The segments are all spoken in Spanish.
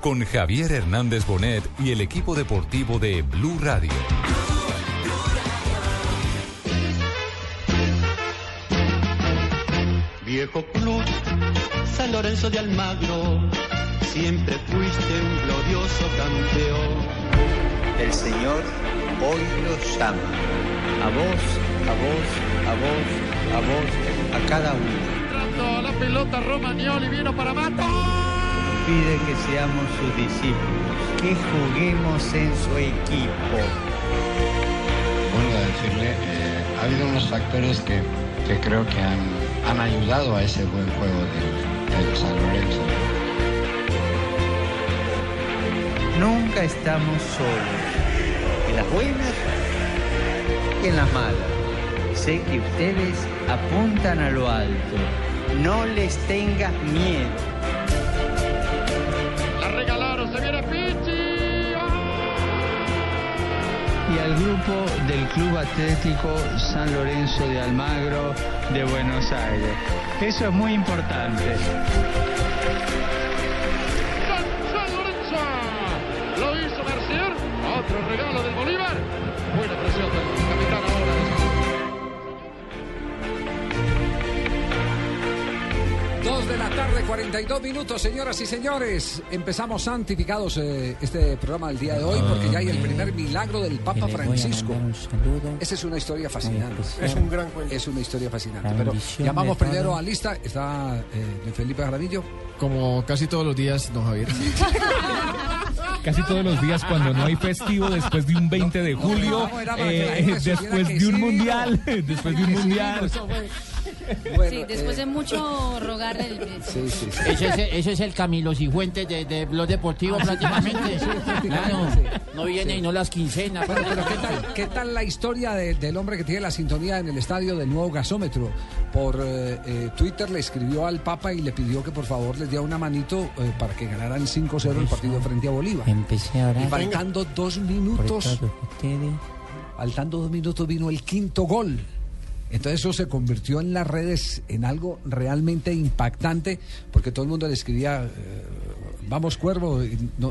con Javier Hernández Bonet y el equipo deportivo de Blue Radio. Viejo club, San Lorenzo de Almagro, siempre fuiste un glorioso campeón. El Señor hoy los llama. A vos, a vos, a vos, a vos, a cada uno. Entrando la pelota Romagnoli, vino para Mato. Pide que seamos sus discípulos, que juguemos en su equipo. Vuelvo a decirle, eh, ha habido unos factores que, que creo que han, han ayudado a ese buen juego del, del San Lorenzo. Nunca estamos solos, en las buenas y en las malas. Sé que ustedes apuntan a lo alto. No les tengas miedo. Al grupo del Club Atlético San Lorenzo de Almagro de Buenos Aires. Eso es muy importante. San, Lorenzo. Lo hizo Mercier. Otro regalo del Bolívar. Buena presión 2 de la tarde, 42 minutos, señoras y señores. Empezamos santificados eh, este programa del día de hoy porque ya hay el primer milagro del Papa Francisco. Esa es una historia fascinante. Es un gran cuento. Es una historia fascinante. Pero llamamos primero a lista. Está eh, Felipe Jaramillo. Como casi todos los días, don Javier. casi todos los días cuando no hay festivo, después de un 20 de julio, eh, después de un mundial, después de un mundial. sí, después de mucho rogar el... Eso es, el Camilo Cifuentes de, de Blog Deportivo Ah, prácticamente. sí, sí, prácticamente, Claro, sí. no viene Sí. y no las quincenas. Bueno, pero ¿qué tal, qué tal la historia de- del hombre que tiene la sintonía en el estadio del nuevo gasómetro? Por eh, eh, Twitter le escribió al Papa y le pidió que por favor les diera una manito eh, para que ganaran 5-0 el partido frente a Bolívar. Empecé a orar. Y faltando dos minutos, faltando dos minutos vino el quinto gol. Entonces eso se convirtió en las redes en algo realmente impactante, porque todo el mundo le escribía, eh, vamos Cuervo,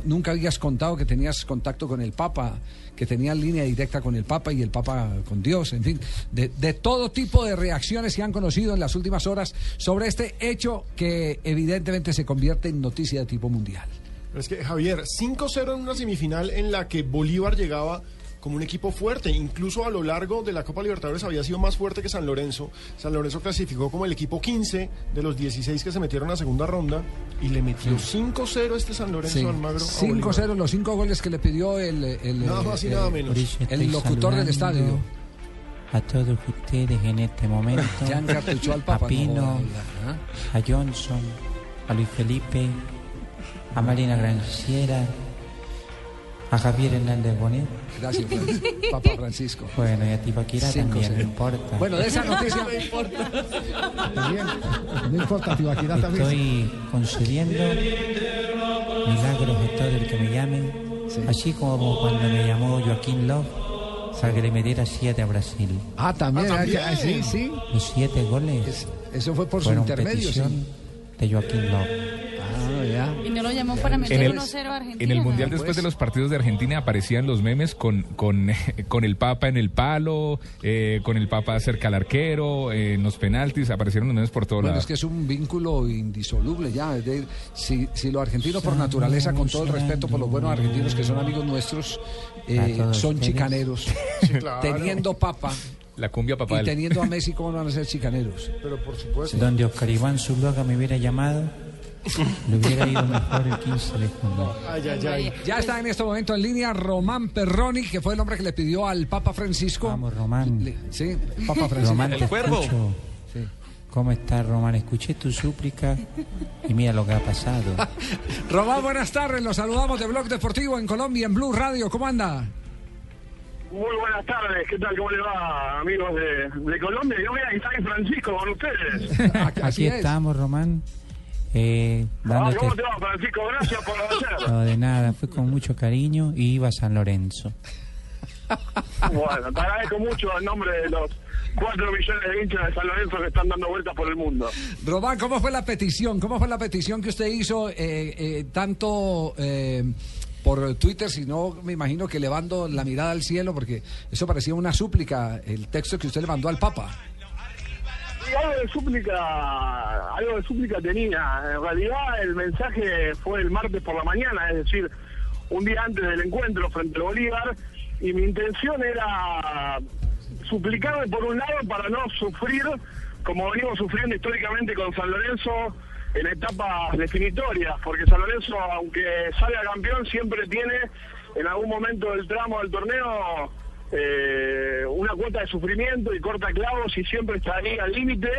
nunca habías contado que tenías contacto con el Papa, que tenías línea directa con el Papa y el Papa con Dios, en fin, de, de todo tipo de reacciones que han conocido en las últimas horas sobre este hecho que evidentemente se convierte en noticia de tipo mundial. Es que, Javier, 5-0 en una semifinal en la que Bolívar llegaba como un equipo fuerte. Incluso a lo largo de la Copa Libertadores había sido más fuerte que San Lorenzo. San Lorenzo clasificó como el equipo 15 de los 16 que se metieron a segunda ronda y le metió 5-0 este San Lorenzo Sí. Almagro. a Bolívar. 5-0, los cinco goles que le pidió el, el, Nada más y el- nada menos. El locutor del estadio. A todos ustedes en este momento. Ya encartuchó al Papa, A Pino, no joda, a Johnson, a Luis Felipe, a Marina Granciera, a Javier Hernández Bonet. Gracias, Fran- Papa Francisco. Bueno, y a Tibaquira Cinco, también, no importa. Bueno, de esa noticia. No importa, Tibaquirá también. Estoy concediendo milagros a todo el que me llame, así como cuando me llamó Joaquín Love para que le metiera siete a Brasil. Ah, también. Ah, también. ah, sí, sí. Los siete goles Eso fue por su intermedio, petición sí. De Joaquín Love. Ah, ya. Y no lo llamó para meter En el- 1-0 a Argentina. En el Mundial, después de los partidos de Argentina, aparecían los memes con, con, con el Papa en el palo, eh, con el Papa cerca al arquero, eh, en los penaltis, aparecieron los memes por todos Bueno, lados. es que es un vínculo indisoluble ya. es de- si, si los argentinos por naturaleza, con todo el respeto por los buenos argentinos que son amigos nuestros, eh, son chicaneros. claro. Teniendo papa La cumbia y papal. teniendo a Messi, ¿cómo no van a ser chicaneros? Pero por supuesto. Donde Oscar Iván Zuluaga me hubiera llamado, Le hubiera ido mejor el 15 de junio. Ay, ay, ay. Ya está en este momento en línea Román Perroni, que fue el hombre que le pidió al Papa Francisco. Vamos, Román. Le- sí, Papa Francisco. Román, te escucho. ¿Cómo estás, Román? Escuché tu súplica y mira lo que ha pasado. Román, buenas tardes. Los saludamos de Blog Deportivo en Colombia, en Blue Radio. ¿Cómo anda? Muy buenas tardes, ¿qué tal? ¿Cómo le va, amigos de, de Colombia? Yo voy a San Francisco con ustedes. Aquí estamos, Román. Eh, Ah, dándote... ¿Cómo te va, Francisco? Gracias por ayer. No, de nada, fue con mucho cariño y iba a San Lorenzo. Bueno, te agradezco mucho en nombre de los 4 millones de hinchas de San Lorenzo que están dando vueltas por el mundo. Román, ¿cómo fue la petición? ¿Cómo fue la petición que usted hizo eh, eh, tanto eh, por Twitter, sino me imagino que elevando la mirada al cielo, porque eso parecía una súplica, el texto que usted le mandó al Papa. Algo de súplica, algo de súplica tenía. En realidad el mensaje fue el martes por la mañana, es decir, un día antes del encuentro frente al Bolívar, y mi intención era suplicarle por un lado para no sufrir como venimos sufriendo históricamente con San Lorenzo en etapas definitorias, porque San Lorenzo, aunque salga campeón, siempre tiene en algún momento del tramo del torneo eh, una cuota de sufrimiento y corta clavos y siempre está ahí al límite.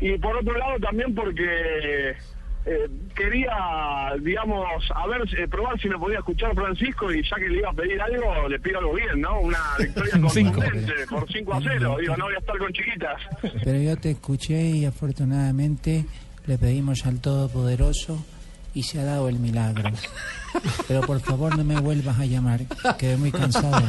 Y por otro lado también porque eh, quería, digamos, a ver, eh, probar si me podía escuchar Francisco y ya que le iba a pedir algo, le pido algo bien, ¿no? Una victoria Cinco. contundente por 5 a 0. Digo, no voy a estar con chiquitas. Pero yo te escuché y afortunadamente le pedimos al Todopoderoso y se ha dado el milagro. Pero por favor no me vuelvas a llamar, quedé muy cansado.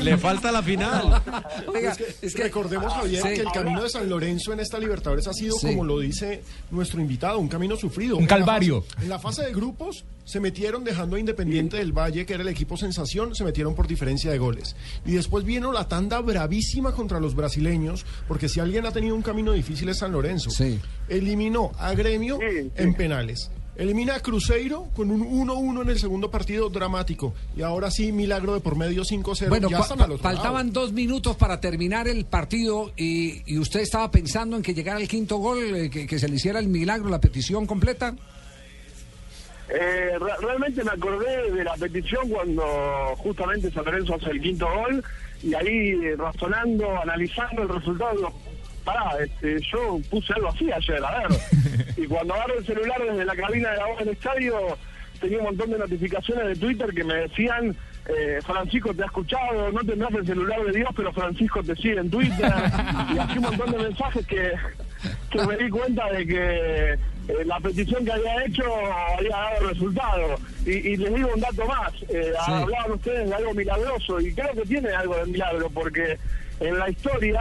Le falta la final. Oiga, es que, recordemos, Javier, Sí. que el camino de San Lorenzo en esta Libertadores ha sido, Sí. como lo dice nuestro invitado, un camino sufrido. Un En la calvario. fase- En la fase de grupos se metieron dejando a Independiente del Valle, que era el equipo sensación, se metieron por diferencia de goles. Y después vino la tanda bravísima contra los brasileños, porque si alguien ha tenido un camino difícil es San Lorenzo. Eliminó a Gremio en penales. Elimina a Cruzeiro con un 1-1 en el segundo partido dramático. Y ahora sí, milagro de por medio 5-0. Bueno, ya están al otro faltaban lado. dos minutos para terminar el partido y, y usted estaba pensando en que llegara el quinto gol, eh, que, que se le hiciera el milagro, la petición completa. Eh, re- realmente me acordé de la petición cuando justamente San Lorenzo hace el quinto gol y ahí eh, razonando, analizando el resultado, pará, este, yo puse algo así ayer, a ver. y cuando agarro el celular desde la cabina de la voz del estadio, tenía un montón de notificaciones de Twitter que me decían, eh, Francisco te ha escuchado, no tendrás el celular de Dios, pero Francisco te sigue en Twitter. y así un montón de mensajes que, que me di cuenta de que eh, la petición que había hecho había dado resultado. Y, y les digo un dato más, eh, Sí. hablaban ustedes de algo milagroso y creo que tiene algo de milagro porque en la historia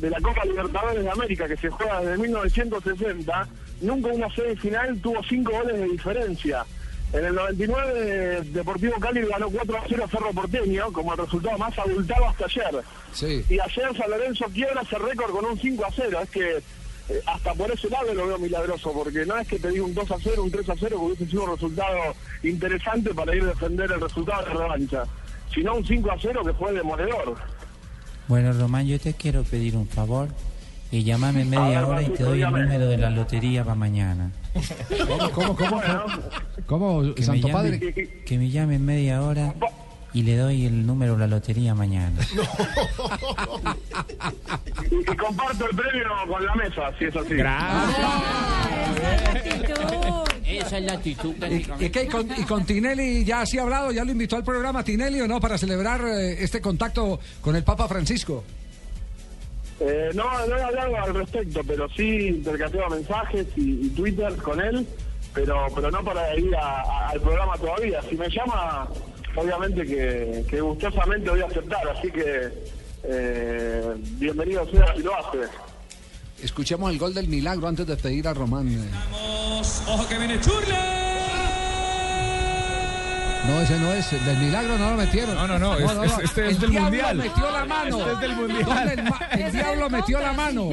de la Copa Libertadores de América que se juega desde 1960, nunca una semifinal tuvo cinco goles de diferencia. En el 99 Deportivo Cali ganó 4 a 0 a Cerro Porteño como el resultado más abultado hasta ayer. Sí. Y ayer San Lorenzo quiebra ese récord con un 5 a 0. Es que eh, hasta por ese lado lo veo milagroso, porque no es que te diga un 2 a 0, un 3 a 0, que hubiese sido un resultado interesante para ir a defender el resultado de revancha, sino un 5 a 0 que fue demoledor. Bueno, Román, yo te quiero pedir un favor y llamame en media ver, hora y te doy el número de la lotería para mañana. ¿Cómo, cómo, cómo? ¿Cómo, Que me, Santo llame, Padre? que me llame en media hora y le doy el número de la lotería mañana. Y, y comparto el premio con la mesa, si es así. Esa es la actitud ¿Y, y qué, y con, y con Tinelli ya se ha hablado? ¿Ya lo invitó al programa Tinelli o no para celebrar eh, este contacto con el Papa Francisco? Eh, no, no he hablado al respecto, pero sí intercambiado mensajes y, y Twitter con él, pero pero no para ir a- a- al programa todavía. Si me llama, obviamente que, que gustosamente voy a aceptar, así que eh, bienvenido sea si lo hace. Escuchemos el gol del milagro antes de pedir a Román. eh. Ojo que viene Churle. No, ese no es. El del milagro no lo metieron. No, no, no, es- es- este es el del diablo Mundial. metió la mano. Este es del Mundial. ¿Dónde El, diablo metió la mano.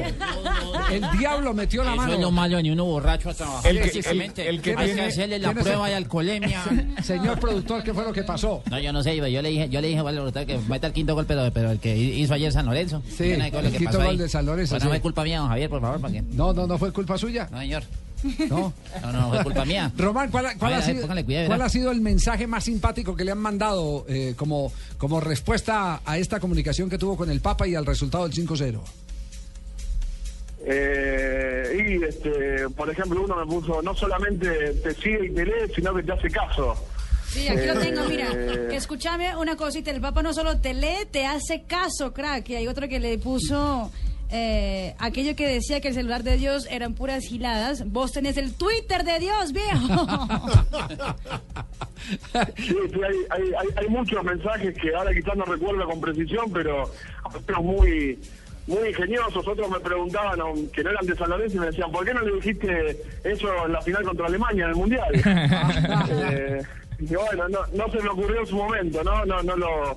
El diablo metió la Eso mano. es lo malo de uno borracho a trabajar. El que- físicamente. el- el que Hay que tiene- hacerle la prueba ese- de alcoholemia. Señor productor, ¿qué fue lo que pasó? No, yo no sé, yo le dije, yo le dije al productor que meta el quinto gol, pero, el que hizo ayer San Lorenzo. Sí, no es el quinto gol de San Lorenzo, Pues no sí. fue culpa mía, don Javier, por favor, ¿para qué? No, no, no fue culpa suya. No, señor. ¿No? No, no, fue culpa mía. Román, ¿cuál, cuál ha ver, sido, cuidado, cuál ha sido el mensaje más simpático que le han mandado eh, como, como respuesta a esta comunicación que tuvo con el Papa y al resultado del 5-0? Eh, y, este, por ejemplo, uno me puso, no solamente te sigue y te lee, sino que te hace caso. Sí, aquí lo tengo, Eh, mira. Que escúchame una cosita, el Papa no solo te lee, te hace caso, crack. Y hay otro que le puso eh, aquello que decía que el celular de Dios eran puras giladas. Vos tenés el Twitter de Dios, viejo. Sí, sí, hay, hay, hay, hay muchos mensajes que ahora quizás no recuerdo con precisión, pero otros muy muy ingeniosos. Otros me preguntaban que no eran de San Lorenzo y me decían, ¿por qué no le dijiste eso en la final contra Alemania en el Mundial? Eh, y bueno, no, no se me ocurrió en su momento, ¿no? No, no lo...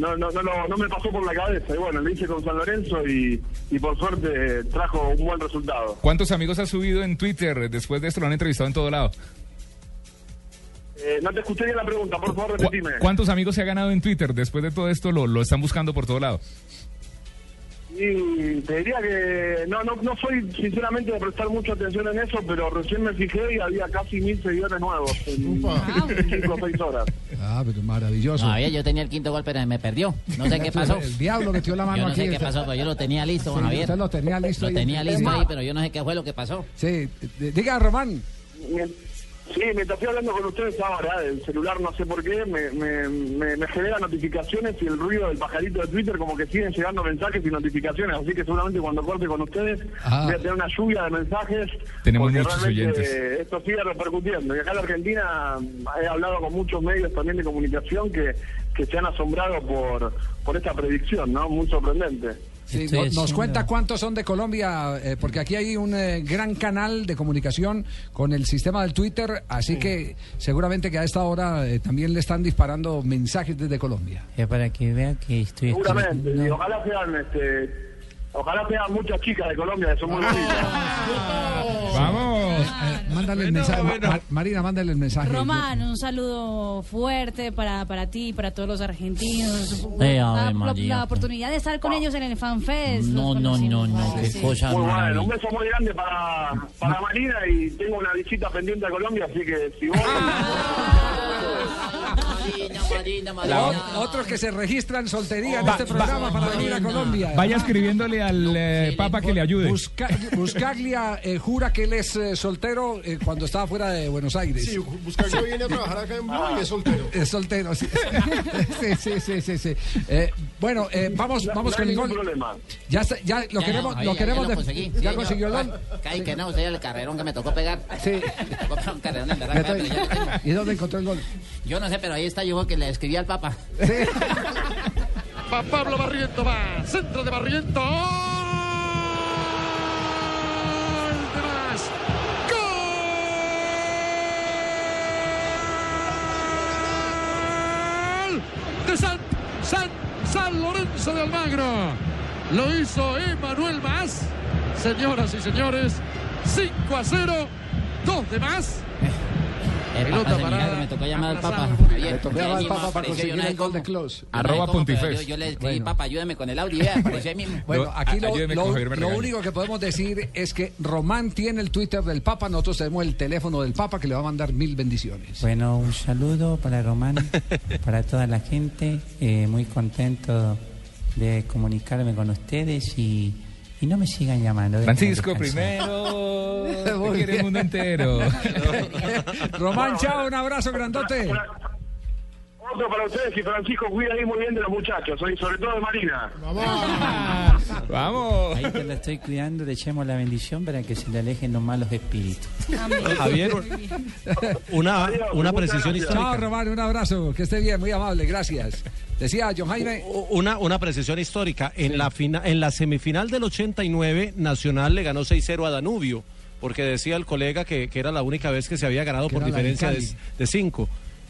No, no, no, lo- no me pasó por la cabeza y bueno, lo hice con San Lorenzo y, y por suerte trajo un buen resultado. ¿Cuántos amigos ha subido en Twitter? Después de esto lo han entrevistado en todo lado. Eh, no te escuché bien la pregunta, por favor ¿Cu- repetime. ¿Cuántos amigos se ha ganado en Twitter? Después de todo esto lo, lo están buscando por todo lado. Y te diría que no, no, no soy sinceramente de prestar mucha atención en eso, pero recién me fijé y había casi mil seguidores nuevos en cinco o seis horas. Ah, pero maravilloso. No, Javier, yo tenía el quinto gol, pero me perdió. No sé qué pasó. El diablo metió la mano Yo no aquí. sé qué pasó, pero yo lo tenía listo, Sí, Javier. usted lo tenía listo Lo ahí. tenía listo ahí, pero yo no sé qué fue lo que pasó. Sí, diga Román. Sí, mientras estoy hablando con ustedes ahora, el celular no sé por qué, me, me, me, me genera notificaciones y el ruido del pajarito de Twitter como que siguen llegando mensajes y notificaciones, así que seguramente cuando corte con ustedes Ah. voy a tener una lluvia de mensajes. Tenemos muchos oyentes. eh, Esto sigue repercutiendo. Y acá en la Argentina he hablado con muchos medios también de comunicación que, que se han asombrado por, por esta predicción, ¿no? Muy sorprendente. Sí, nos cuenta cuántos son de Colombia, eh, porque aquí hay un eh, gran canal de comunicación con el sistema del Twitter, así que seguramente que a esta hora eh, también le están disparando mensajes desde Colombia. Es para que vea que estoy Seguramente. Y ojalá sean, este, ojalá sean muchas chicas de Colombia que son muy bonitas. ¡Vamos! Eh, mándale el mensaje. Ma- Ma- Marina, mándale el mensaje. Román, un saludo fuerte para, para ti y para todos los argentinos. Eh, la, Ave la- María. la oportunidad de estar con ellos en el FanFest. No, los no, no, no, qué Sí. cosa Muy bueno, un beso muy grande para, para Marina y tengo una visita pendiente a Colombia, así que si vos... Marina, Marina, Marina. O- Otros que se registran soltería en Va- este programa va- para venir a Colombia. Vaya escribiéndole al eh, Papa que le ayude. Busca- Buscaglia eh, jura que él es eh, soltero eh, cuando estaba fuera de Buenos Aires. Sí, Buscaglia viene a trabajar acá en Blue y es soltero. Es soltero, sí. sí, sí, sí, sí, sí. Eh, bueno, eh, vamos, vamos no con el ningún gol. problema. Ya, está- ya lo Ya, queremos, no, lo ya- queremos ya lo conseguí. Sí, consiguió el gol. Ay, que no, usted el carrerón que me tocó pegar. Sí. Me tocó pegar un carrerón, en verdad. ¿Y dónde encontró el gol? Yo no sé, pero ahí está yo que le escribí al Papa. Va Pablo Barriento, va. Centro de Barriento. ¡Gol de San, San, San Lorenzo de Almagro. Lo hizo Emanuel Más. Señoras y señores, 5 a 0. Dos de más. El Pelota Papa me tocó llamar al Papa. Le tocó llamar al Papa para conseguir el gol de. Close. Arroba Pontifex. Yo, le escribí. Papa, ayúdame con el audio. Bueno, No, aquí lo, único que podemos decir es que Román tiene el Twitter del Papa, nosotros tenemos el teléfono del Papa que le va a mandar mil bendiciones. Bueno, un saludo para Román, para toda la gente. eh, muy contento de comunicarme con ustedes y, y no me sigan llamando. Francisco primero. Te quiere el mundo entero. Román, chao, un abrazo grandote. Otro para ustedes y Francisco cuida ahí muy bien de los muchachos, y sobre todo de Marina. Vamos. Ahí te la estoy cuidando, le echemos la bendición para que se le alejen los malos espíritus. Javier, una, una precisión gracias. Chao, histórica. Román, un abrazo. Que esté bien, muy amable, gracias. Decía John Jaime. Una, una precisión histórica. En, la fina- en la semifinal del 89, Nacional le ganó 6-0 a Danubio, porque decía el colega que, que era la única vez que se había ganado Que por la de diferencia de Cali.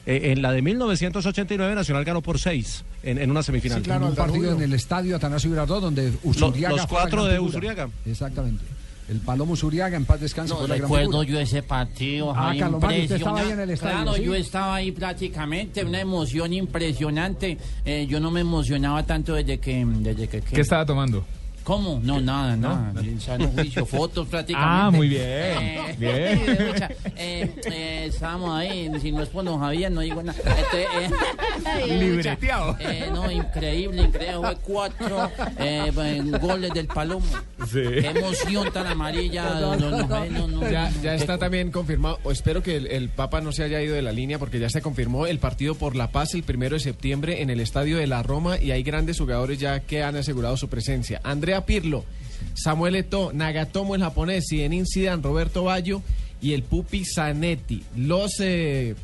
5. en la de 1989, Nacional ganó por 6 en, en una semifinal. en un partido en el estadio Atanasio Girardot donde Usuriaga los la cuatro de. Usuriaga. Exactamente. El Palomo Usuriaga en paz descanse No recuerdo yo ese partido. Ah, usted estaba ahí en el impresionante. estadio, Claro, ¿sí? yo estaba ahí prácticamente, una emoción impresionante. Eh, yo no me emocionaba tanto desde que... Desde que, ¿Qué estaba tomando? ¿Cómo? No, nada, nada. En sano juicio, fotos prácticamente. Ah, muy bien. Eh, Bien. sí, eh, eh, estábamos ahí, si no es por don Javier, no digo nada. Este, eh, Libreteado. eh, no, increíble, increíble. Fue cuatro eh, goles del Palomo. Qué emoción tan amarilla. no, no, Ya, no, ya está también confirmado, o espero que el, el Papa no se haya ido de la línea porque ya se confirmó el partido por la paz el primero de septiembre en el Estadio de la Roma y hay grandes jugadores ya que han asegurado su presencia. Andrea Pirlo, Samuel Eto'o, Nagatomo el japonés, Zinedine Zidane, Roberto Baggio y el Pupi Zanetti. Los eh,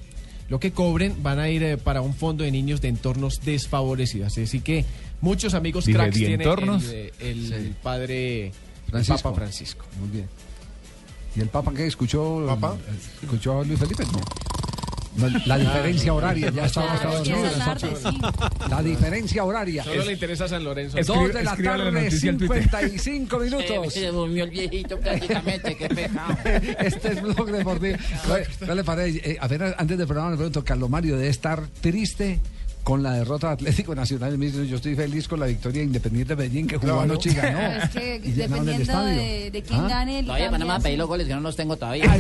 lo que cobren van a ir eh, para un fondo de niños de entornos desfavorecidos. Así que muchos amigos Dije, cracks ¿de tiene entornos? el, eh, el padre el Francisco. Papa Francisco. Muy bien. ¿Y el Papa qué escuchó? ¿Papa? ¿Escuchó a Luis Felipe? No. La diferencia horaria, ya estaba Claro, Estados es que Unidos. esa tarde, sí. La diferencia horaria. Solo le interesa San Lorenzo. Dos de la tarde, noticia al Twitter. 55 Se, minutos. se durmió el viejito prácticamente, qué pecado. Este es Blog Deportivo. ¿No, no le parece? Eh, a ver, antes del programa le pregunto, Carlos Mario debe estar triste con la derrota de Atlético Nacional. Me dice, Yo estoy feliz con la victoria de Independiente Medellín que jugó Claro. anoche y ganó. Pero es que Y llenaron el dependiendo de, de quién ¿Ah? gane el Todavía van a cambia, pedir sí. los goles que no los tengo todavía.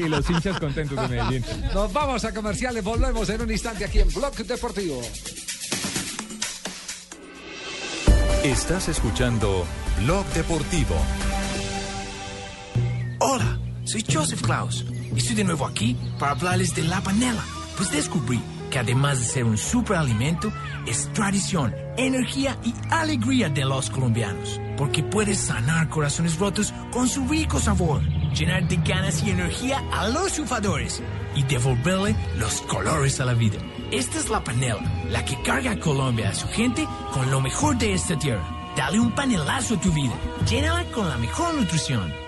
Y los hinchas contentos de Medellín. Nos vamos a comerciales, volvemos en un instante aquí en Blog Deportivo. Estás escuchando Blog Deportivo. Hola, soy Joseph Klaus y estoy de nuevo aquí para hablarles de la panela. Pues descubrí que además de ser un superalimento, es tradición, energía y alegría de los colombianos. Porque puedes sanar corazones rotos con su rico sabor, llenar de ganas y energía a los sufadores y devolverle los colores a la vida. Esta es la panela, la que carga a Colombia a su gente con lo mejor de esta tierra. Dale un panelazo a tu vida, llénala con la mejor nutrición.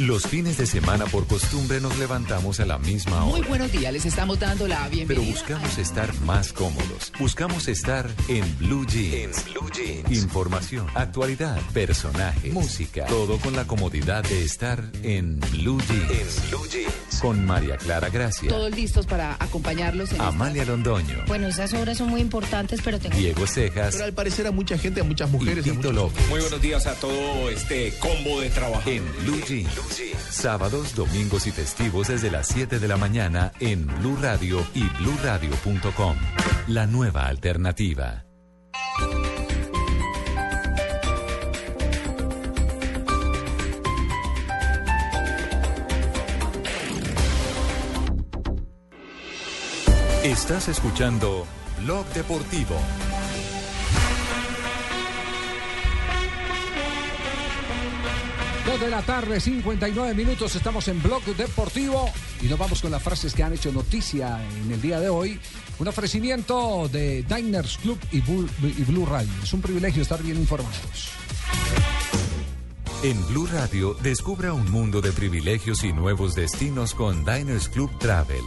Los fines de semana por costumbre nos levantamos a la misma hora. Muy buenos días, les estamos dando la Pero bienvenida. buscamos estar más cómodos. Buscamos estar en Blue Jeans. Blue Jeans. Información, actualidad, personajes, música. Todo con la comodidad de estar en Blue Jeans. Blue Jeans. Con María Clara Gracia, Todos listos para acompañarlos en Amalia Londoño, Bueno, esas obras son muy importantes, pero tengo... Diego Cejas Pero al parecer a mucha gente, a muchas mujeres. y Tito López. Muy buenos días a todo este combo de trabajo. En Blue Jeans. Sábados, domingos y festivos desde las 7 de la mañana en Blue Radio y bluradio.com. La nueva alternativa. Estás escuchando Blog Deportivo. De la tarde, 59 minutos, estamos en Blog Deportivo y nos vamos con las frases que han hecho noticia en el día de hoy. Un ofrecimiento de Diners Club y Blue, y Blue Radio. Es un privilegio estar bien informados. En Blue Radio, descubra un mundo de privilegios y nuevos destinos con Diners Club Travel.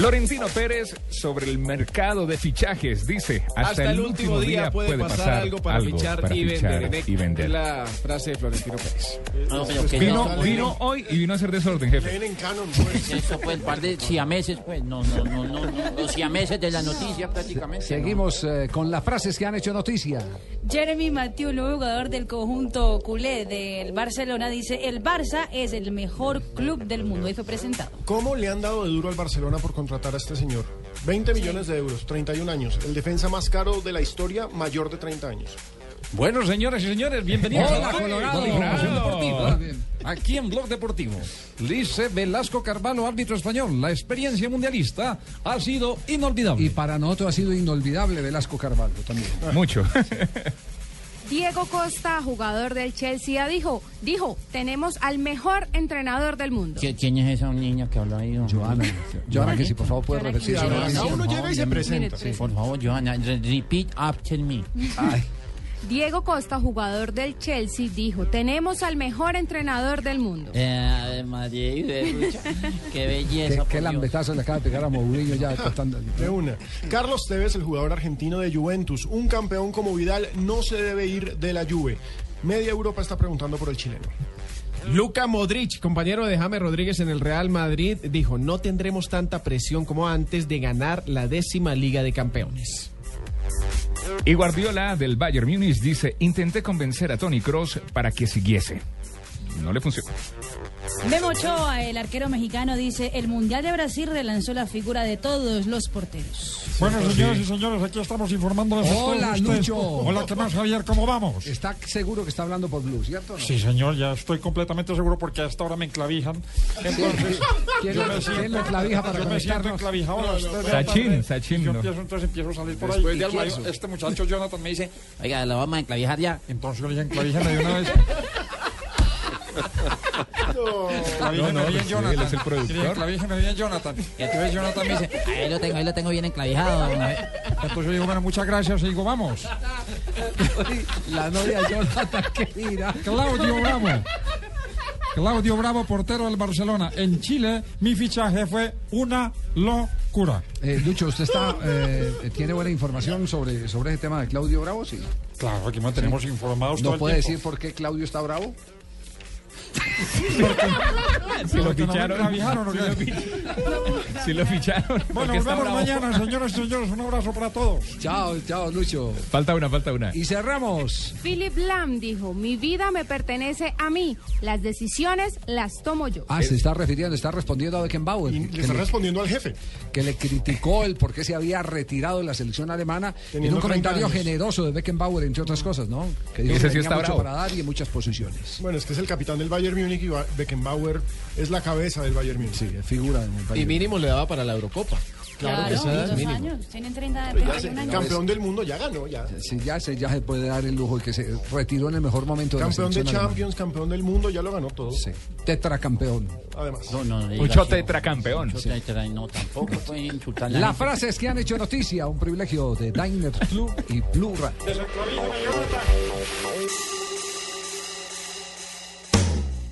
Florentino Pérez sobre el mercado de fichajes dice hasta, el último día, puede, pasar, algo para fichar, y, fichar vender. y vender. Es la frase de Florentino Pérez. Vino, vino hoy y vino a hacer desorden, jefe. Ven en canon, pues. Eso fue el par de siameses, pues. No, no, no, no. no. Los siameses de la noticia prácticamente. Seguimos eh, con las frases que han hecho noticia. Jeremy Mathieu, nuevo jugador del conjunto culé del Barcelona, dice: El Barça es el mejor club del mundo. Y fue presentado. ¿Cómo le han dado de duro al Barcelona por contratar a este señor? 20 millones de euros, 31 años. El defensa más caro de la historia, mayor de 30 años. Bueno, señoras y señores, bienvenidos Hola, a Colorado. bien. Aquí en Blog Deportivo. Dice Velasco Carvalho, árbitro español. La experiencia mundialista ha sido inolvidable. Y para nosotros ha sido inolvidable Velasco Carvalho también. Mucho. Diego Costa, jugador del Chelsea, dijo, dijo, tenemos al mejor entrenador del mundo. ¿Qui- ¿Quién es esa niña que habla ahí? Joana, Joana, que si por favor puede repetir. Joana, por favor, ya- Sí, por favor, Johanna, re- repeat after me. Diego Costa, jugador del Chelsea, dijo, tenemos al mejor entrenador del mundo. Eh, María, y pucha, qué belleza. Qué, qué lambetazo le acaba de pegar a Mourinho ya tratando. De una. Carlos Tevez, el jugador argentino de Juventus, un campeón como Vidal no se debe ir de la Juve. Media Europa está preguntando por el chileno. Luca Modric, compañero de James Rodríguez en el Real Madrid, dijo, no tendremos tanta presión como antes de ganar la décima Liga de Campeones. Y Guardiola del Bayern Múnich dice, intenté convencer a Tony Cross para que siguiese. No le funcionó. Memo Ochoa, el arquero mexicano, dice: El Mundial de Brasil relanzó la figura de todos los porteros. Bueno, señoras y señores, aquí estamos informándoles a todos Hola. Lucho. Hola, ¿qué más, Javier? ¿Cómo vamos? Está seguro que está hablando por Blue, ¿cierto? no? Sí, señor, ya estoy completamente seguro porque hasta ahora me enclavijan. Entonces, ¿Quién- yo me siento, clavija para yo me siento enclavijado la Sachin, tarde, Sachin, y Yo no. empiezo, entonces empiezo a salir por Después ahí. de y claro, almuerzo. este muchacho Jonathan me dice, Oiga, lo vamos a enclavijar ya. entonces yo le dije, enclavíjame de una vez. No, no, bien, sí, Jonathan. él es el productor. le dije, "Enclavíjame bien, Jonathan. Y entonces Jonathan me dice, Ahí lo tengo, ahí lo tengo bien enclavijado. entonces yo digo, bueno, muchas gracias. Y digo, vamos. La novia Jonathan, ¿qué dirá? Claudio Bravo. Claudio Bravo, portero del Barcelona. En Chile, mi fichaje fue una locura. Eh, Lucho, ¿usted está, eh, tiene buena información sobre, sobre ese tema de Claudio Bravo? Sí. Claro, aquí mantenemos informados todo ¿No el puede tiempo. decir por qué Claudio está bravo? Si lo ficharon. clavijaron, ¿o Si lo ficharon. Si lo ficharon. Bueno, nos vemos mañana, señoras y señores. Un abrazo para todos. Chao, chao, Lucho. Falta una, falta una. Y cerramos. Philip Lam dijo, mi vida me pertenece a mí, las decisiones las tomo yo. Ah, se está refiriendo, está respondiendo a Beckenbauer. Y le está le- respondiendo al jefe. que le criticó el por qué se había retirado de la selección alemana en un 30 comentario generoso de Beckenbauer, entre otras cosas, ¿no? Que dijo Ese que sí tenía está mucho bravo. para dar y en muchas posiciones. Bueno, es que es el capitán del Bayern Múnich y Ba- Beckenbauer es la cabeza del Bayern Múnich. Sí, es figura en el Y país. mínimo le daba para la Eurocopa. Claro, que sí, dos mínimo. años. Tienen 30, Pero ya se- 31 años. campeón del mundo ya ganó, ya. Sí, ya se, ya se puede dar el lujo y que se retiró en el mejor momento de Campeón la de selección alemana. Champions, campeón del mundo, ya lo ganó todo. Sí, tetracampeón. Además. No, no, Mucho tetracampeón. Mucho tetra- no, tampoco pueden insultar Las gente. frases que han hecho noticia, un privilegio de Diner Club y Radio.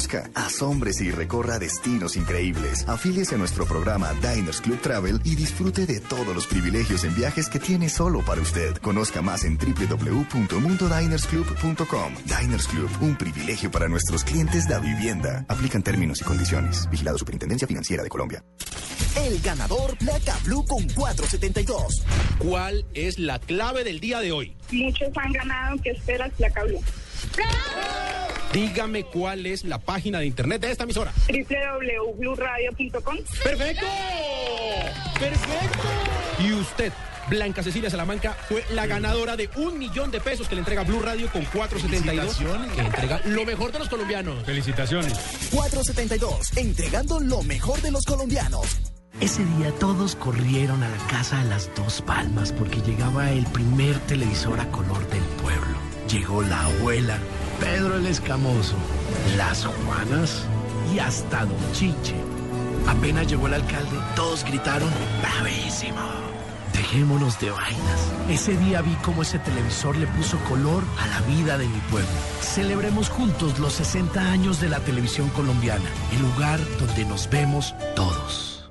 Conozca, asómbrese y recorra destinos increíbles. Afíliese a nuestro programa Diners Club Travel y disfrute de todos los privilegios en viajes que tiene solo para usted. Conozca más en www.mundodinersclub.com. Diners Club, un privilegio para nuestros clientes de vivienda. Aplican términos y condiciones. Vigilado Superintendencia Financiera de Colombia. El ganador Placa Blue con 472. ¿Cuál es la clave del día de hoy? Muchos han ganado. ¿Qué esperas, Placa Blue? Dígame cuál es la página de internet de esta emisora. www.bluradio.com. ¡Perfecto! ¡Perfecto! Y usted, Blanca Cecilia Salamanca, fue la ganadora de un millón de pesos que le entrega Blue Radio con 472. Que entrega lo mejor de los colombianos. Felicitaciones. 472, entregando lo mejor de los colombianos. Ese día todos corrieron a la casa de las dos palmas porque llegaba el primer televisor a color del pueblo. Llegó la abuela, Pedro el Escamoso, las Juanas y hasta Don Chiche. Apenas llegó el alcalde, todos gritaron, ¡bravísimo! Dejémonos de vainas. Ese día vi cómo ese televisor le puso color a la vida de mi pueblo. Celebremos juntos los 60 años de la televisión colombiana, el lugar donde nos vemos todos.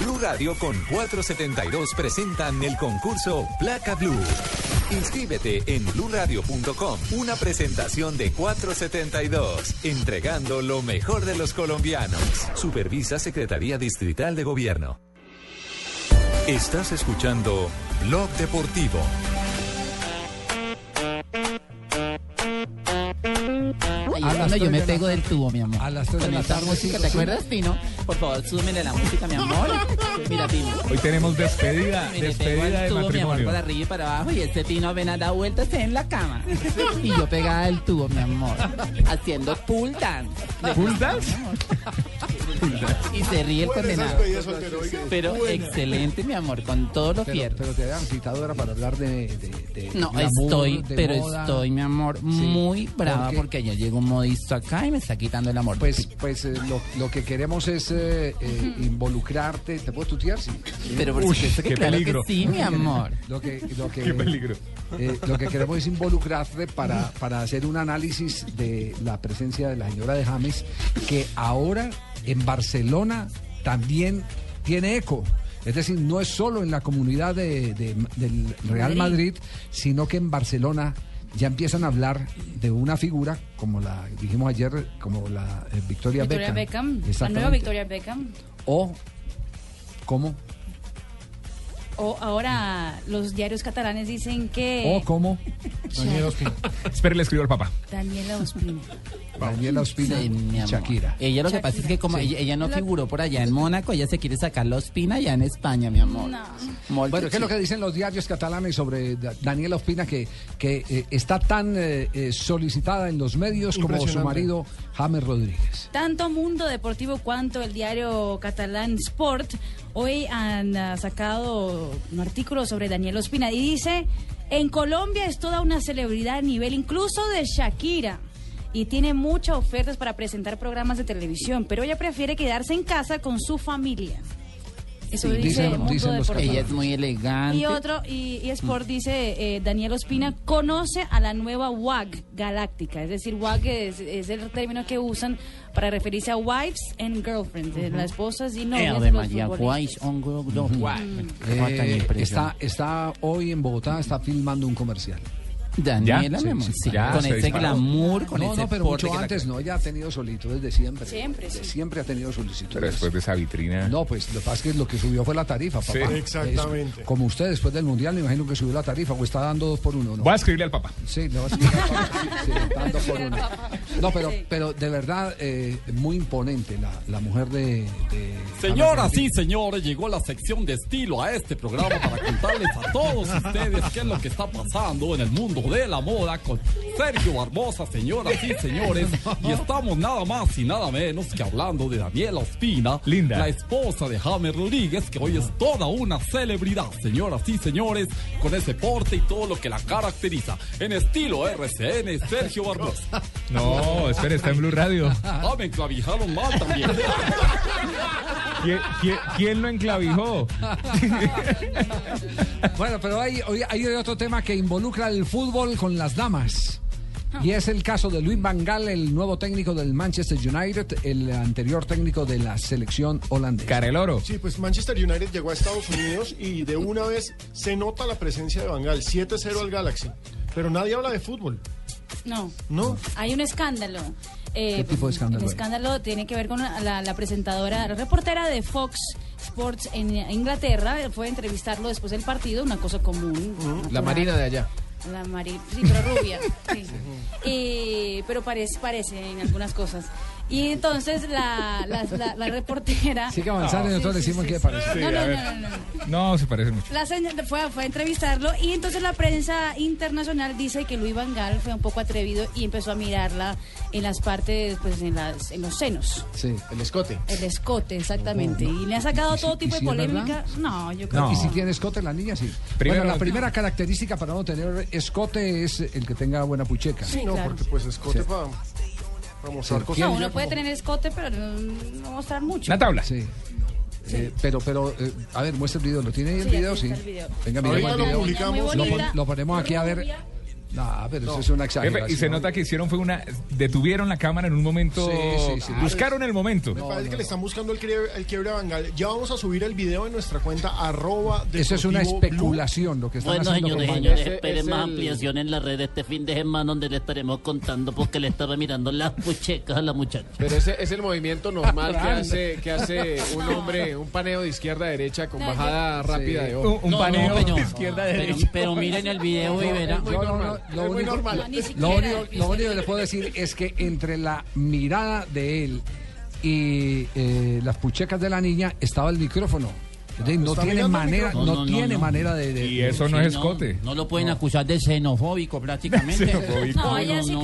Blue Radio con 472 presentan el concurso Placa Blue. Inscríbete en bluradio.com. Una presentación de 472, entregando lo mejor de los colombianos. Supervisa Secretaría Distrital de Gobierno. Estás escuchando Blog Deportivo. Cuando yo me pego del tubo, mi amor. A las tres de Con la tarde, música, ¿te acuerdas, Pino? Por favor, súbeme la música, mi amor. Mira, Pino. Hoy tenemos despedida, Me le pego despedida de tubo, mi amor, matrimonio. para arriba y para abajo. Y este Pino apenas da vueltas en la cama. Y yo pegada del tubo, mi amor. Haciendo pull dance. ¿Pull dance? Y se ríe el condenado. Pero excelente, mi amor, con todos los Pero, fierros. pero te habían citado era para hablar de. de- de No, glamour, estoy, de pero moda. estoy, mi amor, muy brava porque ayer llegó un modisto acá y me está quitando el amor. Pues, pues eh, lo, lo que queremos es eh, eh, involucrarte. ¿Te puedes tutear? Sí. Pero por supuesto que claro que sí, mi amor. Lo que, lo que, Qué peligro. eh, lo que queremos es involucrarte para, para hacer un análisis de la presencia de la señora de James, que ahora en Barcelona también tiene eco. Es decir, no es solo en la comunidad de- de- del Real. Madrid, sino que en Barcelona ya empiezan a hablar de una figura, como la dijimos ayer, como la eh, Victoria, Victoria Beckham, la nueva. Victoria Beckham. O, ¿cómo? O ahora los diarios catalanes dicen que O, ¿cómo? Espere, le escribo al papá. Daniela Ospina. Daniela Ospina Sí, mi y. Shakira. Ella lo que pasa es que como Sí. ella, ella no figuró por allá en Mónaco, ella se quiere sacar la Ospina allá en España, mi amor. Bueno, ¿qué es lo que dicen los diarios catalanes sobre Da- Daniela Ospina que, que eh, está tan eh, eh, solicitada en los medios como su marido James Rodríguez? Tanto Mundo Deportivo cuanto el diario catalán Sport hoy han ah, sacado un artículo sobre Daniel Ospina y dice, en Colombia es toda una celebridad a nivel incluso de Shakira y tiene muchas ofertas para presentar programas de televisión, pero ella prefiere quedarse en casa con su familia. Eso Sí, dice dicen- Mundo dicen los Deportivo. Ella es muy elegante. Y otro, y, y Sport dice, eh, Daniel Ospina conoce a la nueva WAG galáctica, es decir, WAG es, es el término que usan para referirse a wives and girlfriends, de las esposas y novias Eh, de de los María futbolistas. Guays, on. Eh, Guay, tan impresionante. está, está hoy en Bogotá, está filmando un comercial. Daniela, Ya, mi amor, sí, sí, sí, ya, con se ese disparó. glamour, con no, ese no, pero porte mucho que la- antes no, ella ha tenido solito desde siempre. Siempre, Desde sí. Siempre ha tenido solicitudes. Pero después de esa vitrina. No, pues lo que pasa es que lo que subió fue la tarifa, Sí. papá. Exactamente. Es- como usted después del Mundial, me imagino que subió la tarifa o está dando dos por uno, ¿no? Voy a escribirle al papá. Sí, le va a escribir al papá. Sí, sí, dando por uno. No, pero, pero de verdad, eh, muy imponente la, la mujer de... de Señoras y señores, llegó la sección de estilo a este programa para contarles a todos ustedes qué es lo que está pasando en el mundo de la moda con Sergio Barbosa, señoras y señores. Y estamos nada más y nada menos que hablando de Daniela Ospina, Linda. la esposa de James Rodríguez, que hoy es toda una celebridad, señoras y señores, con ese porte y todo lo que la caracteriza. En estilo RCN, Sergio Barbosa. No, espere, está en Blue Radio. Ah, me clavijaron mal también. ¿Quién, quién, quién lo enclavijó? Bueno, pero hay, hay otro tema que involucra el fútbol con las damas. Y es el caso de Luis Van Gaal, el nuevo técnico del Manchester United, el anterior técnico de la selección holandesa. Careloro. Sí, pues Manchester United llegó a Estados Unidos y de una vez se nota la presencia de Bangal, 7-0 al Galaxy. Pero nadie habla de fútbol. No, No. hay un escándalo. Eh, ¿Qué tipo de escándalo El hay? escándalo tiene que ver con la, la presentadora, la reportera de Fox Sports en Inglaterra. Fue a entrevistarlo después del partido, una cosa común. La natural. Marina de allá. La Mari, sí, pero rubia. sí. Y- pero parece, parece en algunas cosas. Y entonces la, la, la- la reportera. Sigue avanzando y nosotros Sí, decimos sí, sí. parece. No, no, no, no, no, no. No, se parece mucho. La señora fue, fue a entrevistarlo y entonces la prensa internacional dice que Luis Van Gaal fue un poco atrevido y empezó a mirarla en las partes, pues en, las, en los senos. Sí. El escote. El escote, exactamente. Y le ha sacado ¿Y si- todo y tipo de si polémica. No, yo creo Y que si tiene escote la niña, sí. Primero- bueno, la primera característica para no tener escote es el que tenga buena pucheca. Sí, no, porque pues escote Sí. para Para mostrar Sí, cosas. No, uno puede tener escote, pero no, mostrar mucho. Sí. Eh, pero, pero, eh, a ver, muestra el video. ¿Lo tiene ahí el Sí, video? Sí. está el video. Venga, el lo video. publicamos. Lo, lo ponemos aquí a ver. No, pero eso es una exageración. y se nota que hicieron fue una detuvieron la cámara en un momento Sí, sí, sí. buscaron el momento Me parece que le están buscando el quiebre, el quiebre a Bangal. Ya vamos a subir el video en nuestra cuenta arroba Eso es una Blue. especulación lo que están Bueno, haciendo señores, señores, esperen es más el- ampliación en la red este fin de semana donde le estaremos contando porque le estaba mirando las puchecas a la muchacha. Pero ese es el movimiento normal que hace, que hace un hombre, un paneo de izquierda a derecha con bajada rápida de Un, ojo. un No, paneo no, pero- de izquierda a pero- derecha. pero miren el video y verán. Lo es único- normal. Lo único, lo único que le puedo decir es que entre la mirada de él y eh, las puchecas de la niña estaba el micrófono. No tiene manera, no, No, no, tiene no. manera de, de- Y eso no Sí, es escote. No, lo pueden acusar de xenofóbico prácticamente. Xenofóbico. Ella sí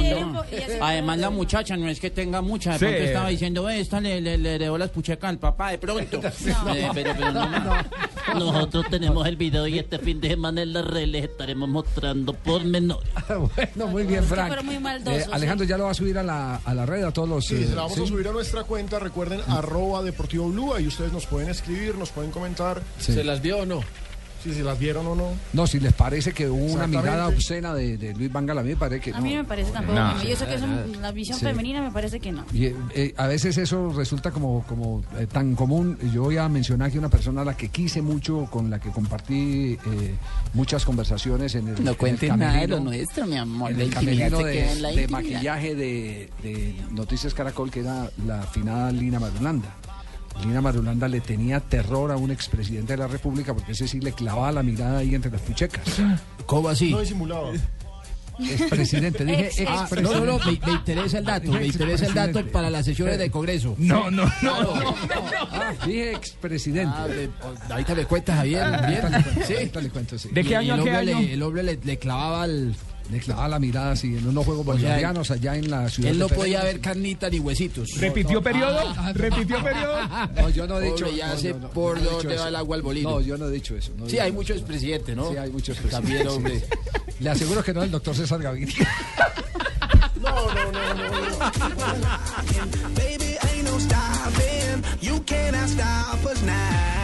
Además la muchacha no es que tenga mucha, de Sí. pronto estaba diciendo, "Eh, esta le, le, le heredó las puchecas al papá de pronto. Eh, pero, pero no, Nosotros tenemos el video y este fin de semana en la red les estaremos mostrando por menores. bueno, muy bien, Frank. muy Eh, Alejandro ya lo va a subir a la, a la red a todos los. Sí, eh, se la vamos ¿sí? a subir a nuestra cuenta. Recuerden, arroba Deportivo Blue. Ahí ustedes nos pueden escribir, nos pueden comentar Sí. ¿Se las vio o no? si se las vieron o no. No, si les parece que hubo una mirada obscena de, de Luis Vangal, a mí me parece que A no. mí no me parece tampoco. No. Yo sé que es un- la visión Sí. femenina me parece que no. Y, eh, eh, a veces eso resulta como, como eh, tan común. Yo voy a mencionar que una persona a la que quise mucho, con la que compartí eh, muchas conversaciones en el, No cuentes nada de lo nuestro, mi amor. en el camerino en la de, de maquillaje de, de Noticias Caracol, que era la afinada Lina Marulanda. Lina Marulanda le tenía terror a un expresidente de la República porque ese sí le clavaba la mirada ahí entre las puchecas. ¿Cómo así? No disimulaba. Expresidente, dije Ex- ex- Ah, expresidente. no, no, no, me, me interesa el dato, me interesa el dato para las sesiones del Congreso. No, no, no. Ah, dije expresidente. Ah, me- ahorita me cuentas, Javier. Bien. le Sí. ahorita le cuento, sí. ¿De Y qué año el a qué hombre año? Le, el hombre le, le clavaba el... Le clavaba la mirada así en unos juegos bolivarianos allá en la ciudad Él no de podía ver carnita ni huesitos. ¿Repitió periodo? ¿Repitió periodo? No, yo no he dicho. Hombre, ya no, sé no, no, por dónde va eso. el agua al. No, yo no he dicho eso. Sí, hay eso. muchos presidentes, ¿no? Sí, hay muchos También, presidentes, hombre. sí. Le aseguro que no es el doctor César Gaviria. No, no, no, no. no. Baby, ain't no stopping. You cannot stop us now.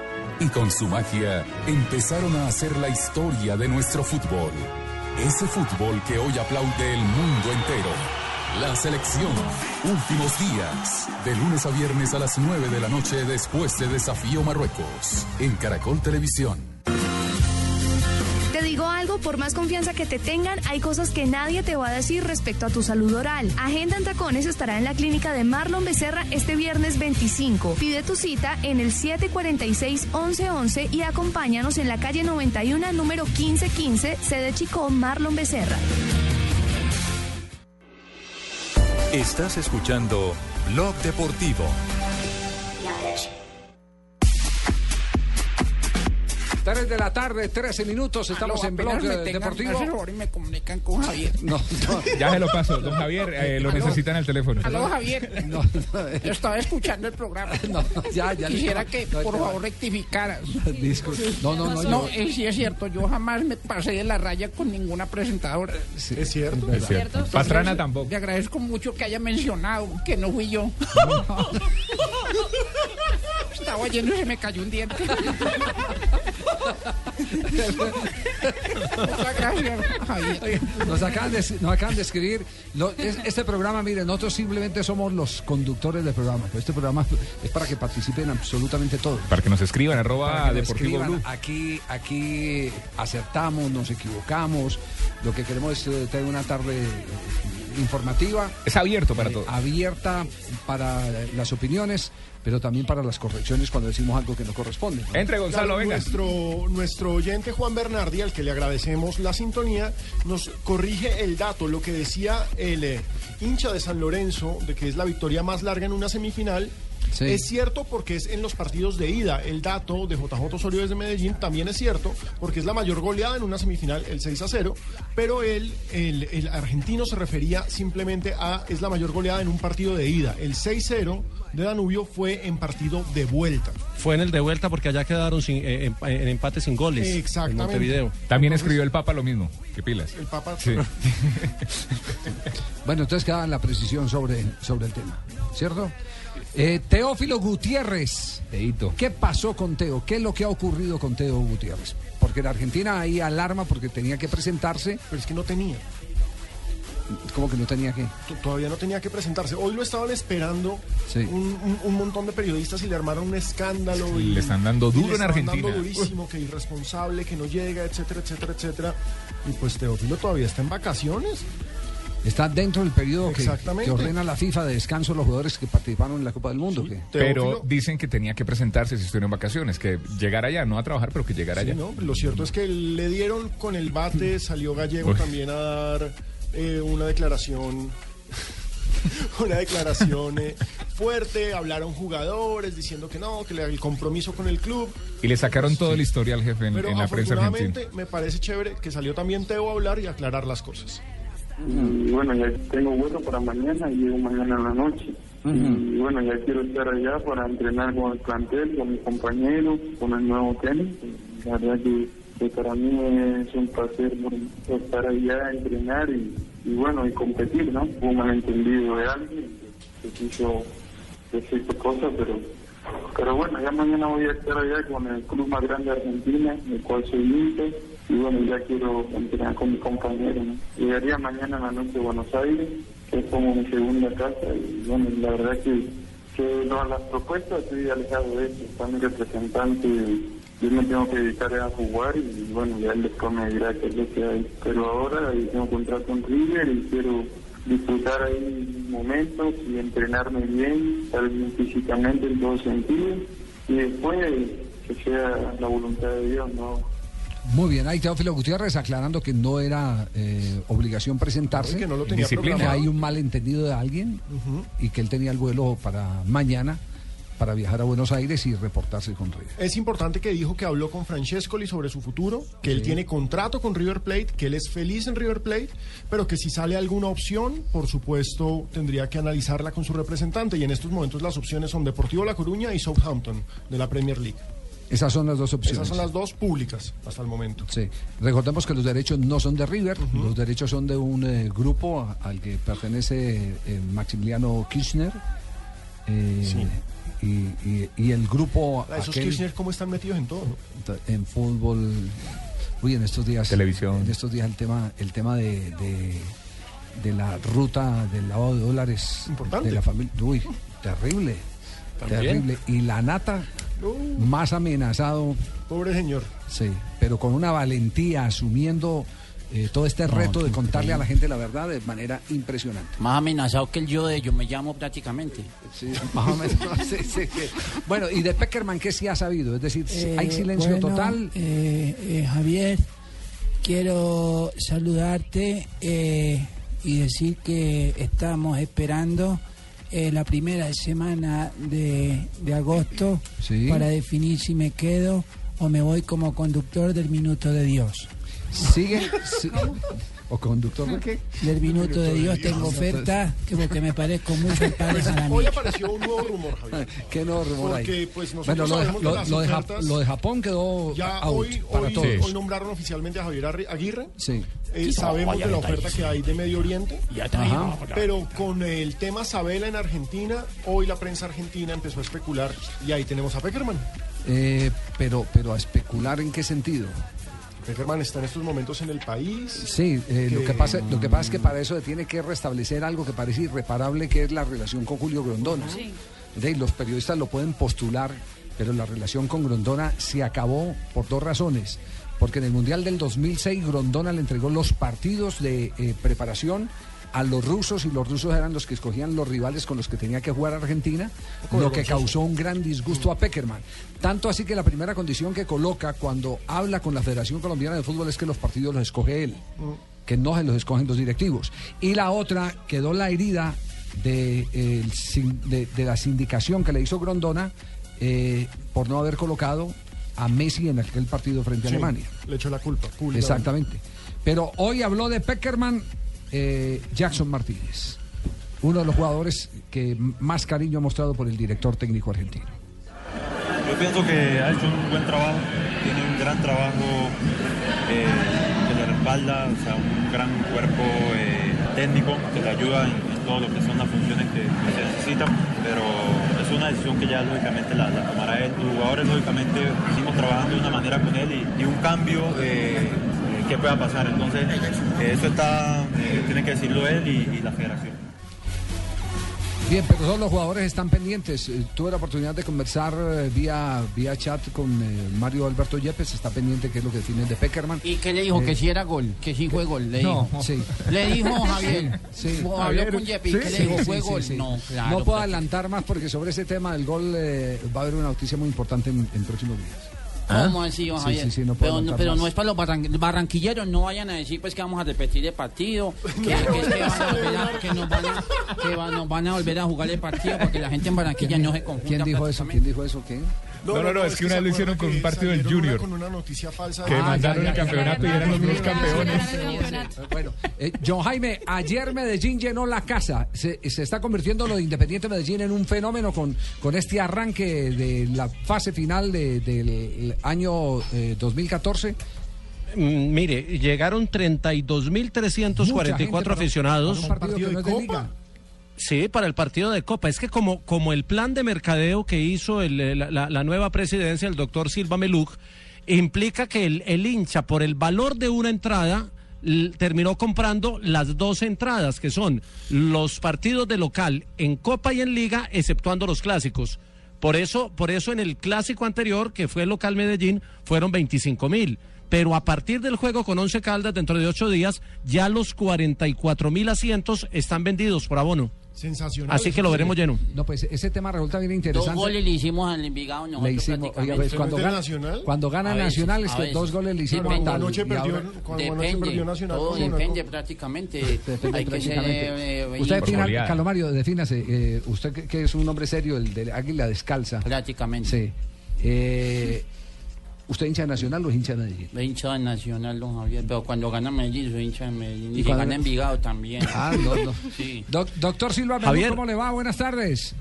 Y con su magia empezaron a hacer la historia de nuestro fútbol. Ese fútbol que hoy aplaude el mundo entero. La selección. Últimos días. De lunes a viernes a las 9 de la noche después de Desafío Marruecos. En Caracol Televisión. Por más confianza que te tengan, hay cosas que nadie te va a decir respecto a tu salud oral. Agenda en Tacones estará en la clínica de Marlon Becerra este viernes 25. Pide tu cita en el 746-1111 y acompáñanos en la calle 91, número 1515, sede Chico, Marlon Becerra. Estás escuchando Blog Deportivo. Tres de la tarde, 13 minutos, estamos en Blog Apenas eh, me tengan Deportivo. favor y me comunican con Javier. No, no. Ya se lo paso, don Javier, eh, lo necesitan al teléfono. Aló, Javier. No, Yo estaba escuchando el programa. no, ya, ya. Quisiera que, No, por no. favor, rectificaras. No, no, no. No, yo- eh, sí es cierto, yo jamás me pasé de la raya con ninguna presentadora. Es cierto. Es cierto. Pastrana tampoco. Le agradezco mucho que haya mencionado que no fui yo. Estaba yendo y se me cayó un diente. Muchas gracias, Javier. Nos acaban de, nos acaban de escribir. lo- es- este programa, miren, nosotros simplemente somos los conductores del programa. Pero este programa es para que participen absolutamente todos. Para que nos escriban, arroba Deportivo escriban. Blue. Aquí, aquí acertamos, nos equivocamos. Lo que queremos es eh, tener una tarde eh, informativa. Es abierto para eh, todos. Abierta para las opiniones, pero también para las correcciones cuando decimos algo que no corresponde. ¿no? Entre Gonzalo, Claro, venga. Nuestro, nuestro oyente Juan Bernardi, al que le agradecemos la sintonía, nos corrige el dato, lo que decía el eh, hincha de San Lorenzo, de que es la victoria más larga en una semifinal. Sí. Es cierto porque es en los partidos de ida. El dato de JJ Osorio desde Medellín también es cierto porque es la mayor goleada en una semifinal, el 6 a 0. Pero él, el, el argentino se refería simplemente a es la mayor goleada en un partido de ida. El 6-0 de Danubio fue en partido de vuelta. Fue en el de vuelta porque allá quedaron sin, eh, en, en empate sin goles. Exactamente. En Montevideo. También escribió el Papa lo mismo. ¿Qué pilas? El Papa. Sí. Bueno, entonces queda la precisión sobre, sobre el tema, ¿cierto? Eh, Teófilo Gutiérrez. ¿Qué pasó con Teo? ¿Qué es lo que ha ocurrido con Teo Gutiérrez? Porque en Argentina hay alarma porque tenía que presentarse. Pero es que no tenía. ¿Cómo que no tenía que? T- Todavía no tenía que presentarse. Hoy lo estaban esperando Sí. un, un- un montón de periodistas y le armaron un escándalo. y, Le están dando y duro le en Argentina. dando durísimo, que irresponsable, que no llega, etcétera, etcétera, etcétera. Y pues Teófilo todavía está en vacaciones. Está dentro del periodo que, Exactamente. que ordena la FIFA de descanso a los jugadores que participaron en la Copa del Mundo. que- Pero dicen que tenía que presentarse si estuviera en vacaciones, que llegara allá, no a trabajar, pero que llegara Sí, allá. ¿no? Lo cierto es que le dieron con el bate, salió Gallego Uy. también a dar eh, una declaración. Una declaración eh, fuerte, hablaron jugadores diciendo que no, que le- el compromiso con el club. Y le sacaron todo el historial, jefe, en, Pero en la prensa afortunadamente argentina. me parece chévere que salió también Teo a hablar y aclarar las cosas. Y bueno, ya tengo vuelo para mañana y llego mañana en la noche. Y bueno, ya quiero estar allá para entrenar con el plantel, con mis compañeros, con el nuevo técnico. La verdad que, que para mí es un placer estar allá, entrenar y, bueno, y competir, ¿no? Hubo un malentendido de alguien que quiso decirte cosas, pero pero bueno, ya mañana voy a estar allá con el club más grande de Argentina, el cual soy hincha, y bueno, ya quiero entrenar con mi compañero. ¿no? Llegaría mañana en la noche a Buenos Aires, que es como mi segunda casa, y bueno, la verdad que, que no, las propuestas estoy alejado de eso, está mi representante, yo me tengo que dedicar a jugar y bueno, ya él después me dirá qué es lo que hay. Pero ahora tengo contrato con River y quiero disfrutar ahí momentos y entrenarme bien, estar bien físicamente en todo sentido y después que sea la voluntad de Dios, ¿no? Muy bien, ahí Teófilo Gutiérrez aclarando que no era eh, obligación presentarse. Que no lo tenía. Que hay un malentendido de alguien y que él tenía el vuelo para mañana para viajar a Buenos Aires y reportarse con River. Es importante que dijo que habló con Francescoli sobre su futuro, que él Sí. tiene contrato con River Plate, que él es feliz en River Plate, pero que si sale alguna opción, por supuesto, tendría que analizarla con su representante. Y en estos momentos las opciones son Deportivo La Coruña y Southampton de la Premier League. Esas son las dos opciones. Esas son las dos públicas hasta el momento. Sí. Recordemos que los derechos no son de River, los derechos son de un eh, grupo al que pertenece eh, Maximiliano Kirchner. eh, y, y- y el grupo Ah, Esos aquel- Kirchner, ¿cómo están metidos en todo? no? en fútbol uy en estos días Televisión. en estos días el tema el tema de, de, de la ruta del lavado de dólares Importante. de la familia uy terrible También. terrible y la nata más amenazado Pobre señor. sí pero con una valentía asumiendo eh, todo este No, reto de contarle a la gente la verdad de manera impresionante Más amenazado que el yo de ellos, me llamo prácticamente. Sí, más o menos. sí, sí, sí. Bueno, y de Peckerman, ¿qué sí ha sabido? Es decir, ¿hay Eh, silencio bueno, total? eh, eh, Javier, quiero saludarte eh, y decir que estamos esperando eh, la primera semana de, de agosto Sí. para definir si me quedo o me voy como conductor del Minuto de Dios. ¿Sigue? ¿O conductor de qué? Del Minuto de Dios tengo oferta que porque me parezco mucho al padre Hoy Jaramillo. apareció un nuevo rumor, Javier. ¿Qué nuevo rumor hay? Porque, pues, nosotros bueno, lo de, sabemos lo- de las lo de Jap- ofertas. lo de Japón quedó Ya out hoy, para hoy, todos. hoy nombraron oficialmente a Javier Arri- Aguirre. Sí. Eh, sabemos no, de la oferta que hay de Medio Oriente, Ya está ahí, Ajá. no, pero con el tema Sabela en Argentina, hoy la prensa argentina empezó a especular y ahí tenemos a Peckerman. Eh, pero, pero a especular en qué sentido. Peckerman está en estos momentos en el país. Sí, eh, lo, que pasa, lo que pasa es que para eso tiene que restablecer algo que parece irreparable, que es la relación con Julio Grondona. Sí. Los periodistas lo pueden postular, pero la relación con Grondona se acabó por dos razones. Porque en el Mundial del 2006 Grondona le entregó los partidos de eh, preparación a los rusos y los rusos eran los que escogían los rivales con los que tenía que jugar Argentina, lo que causó un gran disgusto a Peckerman. Tanto así que la primera condición que coloca cuando habla con la Federación Colombiana de Fútbol es que los partidos los escoge él, que no se los escogen los directivos. Y la otra quedó la herida de, de- de la sindicación que le hizo Grondona eh, por no haber colocado a Messi en aquel partido frente a Sí, Alemania. Le echó la culpa. públicamente. Exactamente. Pero hoy habló de Peckerman eh, Jackson Martínez, uno de los jugadores que más cariño ha mostrado por el director técnico argentino. Yo pienso que ha hecho un buen trabajo, tiene un gran trabajo eh, que le respalda, o sea, un gran cuerpo eh, técnico que le ayuda en, en todo lo que son las funciones que, que se necesitan, pero es una decisión que ya lógicamente la, la tomará él. Los jugadores lógicamente seguimos trabajando de una manera con él y, un cambio eh, que pueda pasar, entonces eh, eso está, eh, tiene que decirlo él y- y la federación. Bien, pero todos los jugadores están pendientes. Eh, Tuve la oportunidad de conversar eh, vía, vía chat con eh, Mario Alberto Yepes, está pendiente qué es lo que define de Peckerman. ¿Y qué le dijo? Eh, que si era gol, que si fue gol, le No, dijo. sí. Le dijo Javier. Sí. Habló con Yepi, sí, ¿qué le dijo? sí, ¿Fue sí, gol? sí. No, claro. No puedo adelantar más porque sobre ese tema del gol eh, va a haber una noticia muy importante en, en próximos días. ¿Cómo así, don Sí, Javier? sí, sí, no puedo pero, no, pero no es para los barran- barranquilleros, no vayan a decir pues que vamos a repetir el partido, que, que es que, van a volver a- que nos, van a, que va- nos van a volver a jugar el partido para que la gente en Barranquilla no se confunda. ¿Quién dijo eso? ¿Quién dijo eso? ¿Qué? No, no, no, es que una vez lo hicieron con un partido del Junior. Con una noticia falsa. Que de- mandaron el campeonato y eran los nuevos campeones. Bueno, eh, John Jaime, ayer Medellín llenó la casa. Se, se está convirtiendo lo de Independiente Medellín en un fenómeno con, con este arranque de la fase final de- del año eh, 2014. Mm, Mire, llegaron Mucha gente 32.344 para- aficionados. para un partido que no es de liga. Sí, para el partido de Copa. Es que como, como el plan de mercadeo que hizo el- la, la- la nueva presidencia, el doctor Silva Meluc, implica que el, hincha, por el valor de una entrada, terminó comprando las dos entradas, que son los partidos de local en Copa y en Liga, exceptuando los clásicos. Por eso, por eso en el clásico anterior, que fue el local Medellín, fueron 25 mil. Pero a partir del juego con 11 Caldas, dentro de ocho días, ya los 44 mil asientos están vendidos por abono. Sensacional. Así que lo veremos lleno. No, pues ese tema resulta bien Dos interesante. goles le hicimos al Envigado Le hicimos, oiga, prácticamente. pues, cuando, gana, cuando gana veces, Nacional es que dos goles le hicimos Depende. a tal. Anoche perdió- ahora- cuando anoche Depende, perdió Nacional todo depende prácticamente. Depende Hay que ser... prácticamente. eh, usted defina. Calomario, defínase. eh, usted que, que es un hombre serio, el de Águila Descalza. Prácticamente. Sí. Eh, ¿Usted hincha de Nacional o es hincha de Medellín? Soy hincha de Nacional, don Javier, pero cuando gana Medellín soy hincha de Medellín. ¿Y Y, cuando- gana Envigado también. Ah, no, no. Sí. Doc- doctor Silva, Javier. ¿cómo le va? Buenas tardes.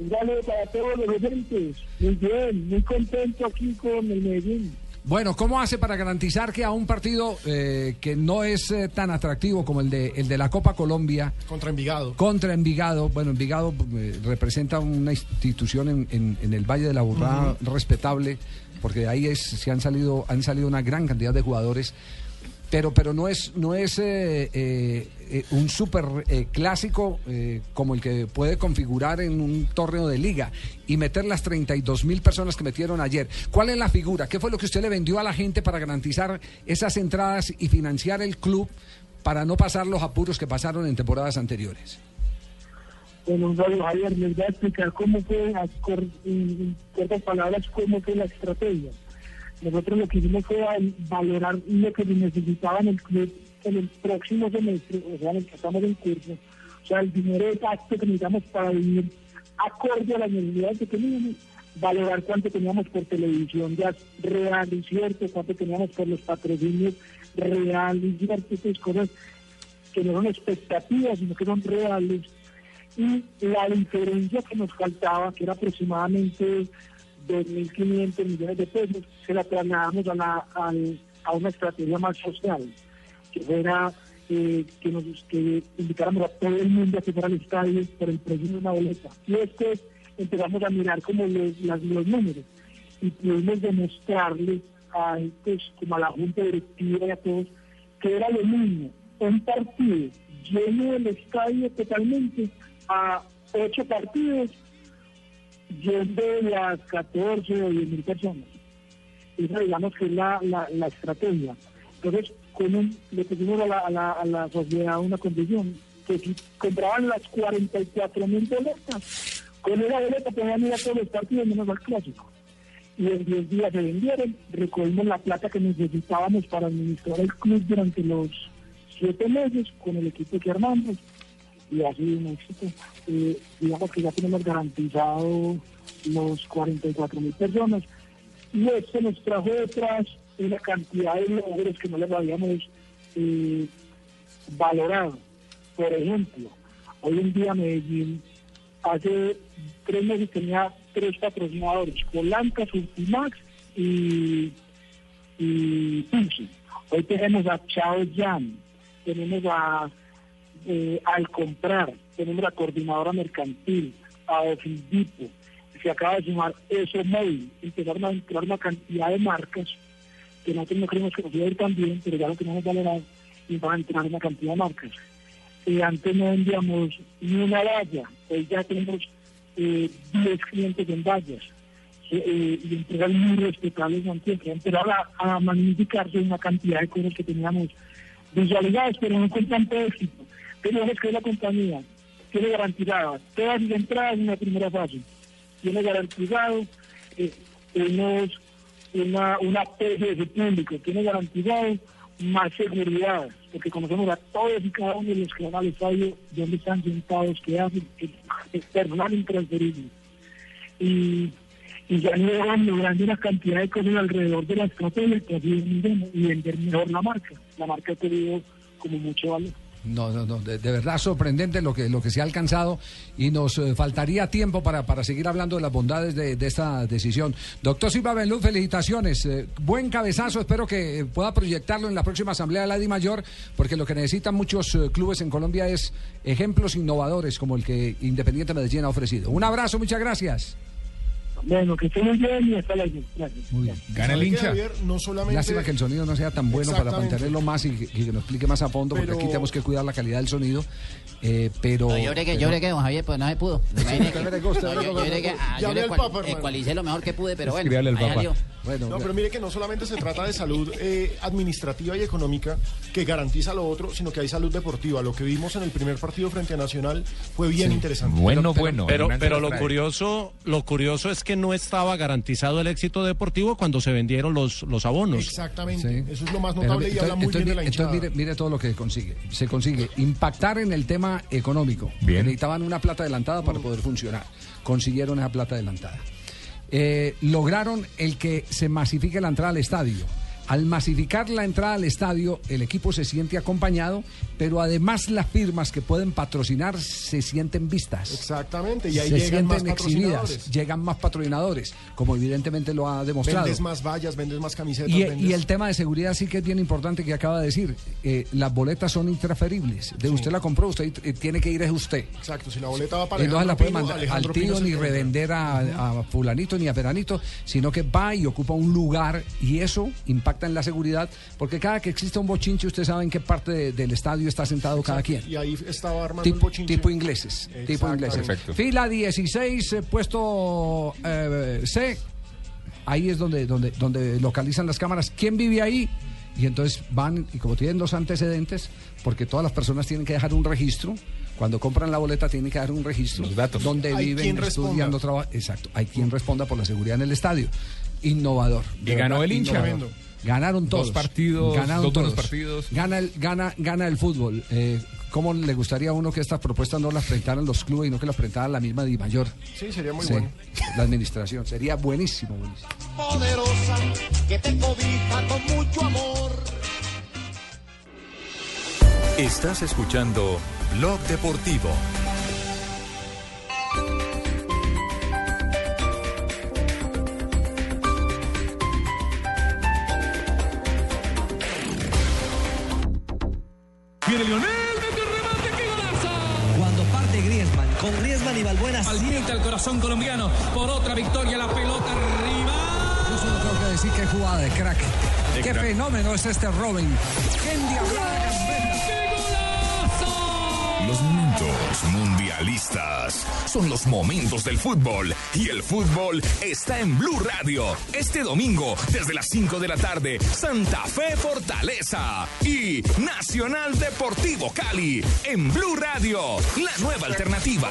Un saludo para todos los oyentes. Muy bien, muy contento aquí con el Medellín. Bueno, ¿cómo hace para garantizar que a un partido eh, que no es eh, tan atractivo como el de, el de la Copa Colombia, Contra Envigado. contra Envigado, bueno, Envigado eh, representa una institución en, en- en el Valle de la Burrada respetable, porque de ahí es, se han salido, han salido una gran cantidad de jugadores, pero, pero no es, no es eh, eh, eh, un super eh, clásico como el que puede configurar en un torneo de liga y meter las 32 mil personas que metieron ayer. ¿Cuál es la figura? ¿Qué fue lo que usted le vendió a la gente para garantizar esas entradas y financiar el club para no pasar los apuros que pasaron en temporadas anteriores? Un saludo, Javier. Les voy a explicar cómo fue, en cortas palabras, cómo fue la estrategia. Nosotros lo que hicimos fue al- valorar lo que necesitaba en el club en el próximo semestre, o sea, en el que estamos en curso. O sea, el dinero exacto que necesitamos para vivir acorde a las necesidades que teníamos, valorar cuánto teníamos por televisión ya real y cierto, cuánto teníamos por los patrocinios real y cierto, esas cosas que no son expectativas, sino que son reales. Y la diferencia que nos faltaba, que era aproximadamente 2.500 millones de pesos, se la trasladamos a, la, al- a una estrategia más social, que fuera eh, que nos que invitáramos a todo el mundo a que fuera al estadio por el precio de una boleta. Y después empezamos a mirar como los, los números y pudimos demostrarles a, pues, como a la junta directiva y a todos que era lo mismo un partido lleno del estadio totalmente a ocho partidos yendo las 14 o 10 mil personas. Esa digamos que es la, la, estrategia. Entonces, con un, le la, a, la, a la sociedad una condición, que si compraban las 44 mil boletas, con esa boleta podían ir a todos los partidos menos al clásico. Y en 10 días se vendieron, recogimos la plata que necesitábamos para administrar el club durante los 7 meses con el equipo que armamos y ha sido un éxito. Eh, digamos que ya tenemos garantizado los 44 mil personas y esto nos trajo detrás una cantidad de logros que no les habíamos eh, valorado. Por ejemplo, hoy en día Medellín hace tres meses tenía tres patrocinadores, Polanca, Ultimax y, y. Hoy tenemos a Chao Jan, tenemos a eh, Al Comprar, tenemos la coordinadora mercantil, a Ofidipo, se acaba de sumar Eso Móvil, empezaron a entrar una cantidad de marcas que nosotros no creemos que nos iba a ir tan bien, pero ya lo tenemos valorado y van a entrar una cantidad de marcas. Eh, antes no vendíamos ni una valla, hoy ya tenemos eh, 10 clientes en vallas eh, y empresas muy respetables en Antioquia. Empezaron a, a magnificarse una cantidad de cosas que teníamos visualizadas, pero no con tanto éxito. Es que la compañía tiene garantizada todas las entradas en la primera fase, tiene garantizado eh, unos, una, una PGS público, tiene garantizado más seguridad, porque conocemos a todos y cada uno de los que van al estadio, dónde están sentados, qué hacen, es, personal intransferible. Y, y ya llevan logrando una cantidad de cosas alrededor de la estrategia que y vender mejor la marca. La marca ha tenido como mucho valor. No, no, no, de, verdad sorprendente lo que, lo que se ha alcanzado y nos eh, faltaría tiempo para, para seguir hablando de las bondades de, esta decisión. Doctor Silva Benlú, felicitaciones. Eh, buen cabezazo, espero que eh, pueda proyectarlo en la próxima Asamblea de la Di Mayor, porque lo que necesitan muchos clubes en Colombia es ejemplos innovadores como el que Independiente Medellín ha ofrecido. Un abrazo, muchas gracias. Bueno, que estén muy bien y hasta luego. Gracias. Muy bien. Gana el hincha. Javier, no solamente... Lástima que el sonido no sea tan bueno para mantenerlo más y que, y que nos explique más a fondo, porque Pero- aquí tenemos que cuidar la calidad del sonido. eh, pero. No, yo creo que, yo pero- creo que don Javier, pues no se pudo. Imagine que- gusta, no, yo, yo creo que ah, yo Llame le al cual- Papa, ecualicé lo mejor que pude, pero bueno. Al Papa. salió. No, pero mire que no solamente se trata de salud eh, administrativa y económica que garantiza lo otro, sino que hay salud deportiva. Lo que vimos en el primer partido frente a Nacional fue bien interesante. Bueno, bueno. Pero, Hernández pero nos lo curioso, lo curioso es que no estaba garantizado el éxito deportivo cuando se vendieron los, los abonos. Exactamente. Eso es lo más Pero, notable y habla entonces, muy entonces, bien de la mire- hinchada. entonces, mire, mire todo lo que consigue. Se consigue impactar en el tema económico. Bien. Necesitaban una plata adelantada para poder funcionar. Consiguieron esa plata adelantada. Eh, lograron el que se masifique la entrada al estadio. Al masificar la entrada al estadio, el equipo se siente acompañado, pero además las firmas que pueden patrocinar se sienten vistas. Exactamente, y ahí se llegan más sienten exhibidas, patrocinadores. llegan más patrocinadores, como evidentemente lo ha demostrado. Vendes más vallas, vendes más camisetas. Y, vendes- y el tema de seguridad sí que es bien importante que acaba de decir. Eh, las boletas son intransferibles. De usted la compró, usted eh, tiene que ir es usted. Exacto, si la boleta va para se la puede mandar al Alejandro tío Pino se ni revender a, a fulanito ni a peranito, sino que va y ocupa un lugar y eso impacta en la seguridad, porque cada que existe un bochinche usted sabe en qué parte de- del estadio está sentado cada quien. Y ahí estaba armando Tipo, el bochinche. tipo ingleses, tipo ingleses. Perfecto. Fila 16, eh, puesto eh, C. Ahí es donde, donde, donde localizan las cámaras. ¿Quién vive ahí? Y entonces van, y como tienen los antecedentes, porque todas las personas tienen que dejar un registro, cuando compran la boleta tienen que dar un registro. Los datos. Donde viven, estudiando, trabajan. Exacto. Hay quien responda por la seguridad en el estadio. Innovador. Y ganó verdad, el hincha. innovador. Ganaron Dos todos. partidos, Ganaron dos buenos todos. partidos. Gana el, gana, gana el fútbol. Eh, ¿Cómo le gustaría a uno que estas propuestas no las presentaran los clubes y no que las presentara la misma Di Mayor? Sí, sería muy Sí, bueno. La administración. Sería buenísimo, buenísimo. poderosa que te cobija con mucho amor. Estás escuchando Blog Deportivo. Viene Lionel, mete un remate, qué golazo. Cuando parte Griezmann, con Griezmann y Balbuena. Al diente al corazón colombiano, por otra victoria, la pelota arriba. Yo solo tengo que decir que jugada de crack. De Qué crack. fenómeno es este Robin. Qué endiablada gambeta. Los momentos Son los momentos del fútbol y el fútbol está en Blue Radio. Este domingo, desde las 5 de la tarde, Santa Fe Fortaleza y Nacional Deportivo Cali en Blue Radio, la nueva alternativa.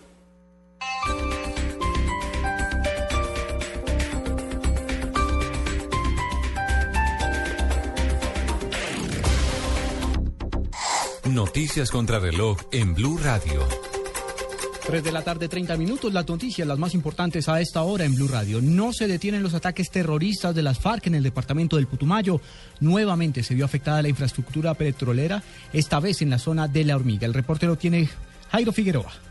Noticias contra reloj en Blue Radio. 3 de la tarde, 30 minutos. Las noticias, las más importantes a esta hora en Blue Radio. No se detienen los ataques terroristas de las FARC en el departamento del Putumayo. Nuevamente se vio afectada la infraestructura petrolera, esta vez en la zona de La Hormiga. El reporte lo tiene Jairo Figueroa.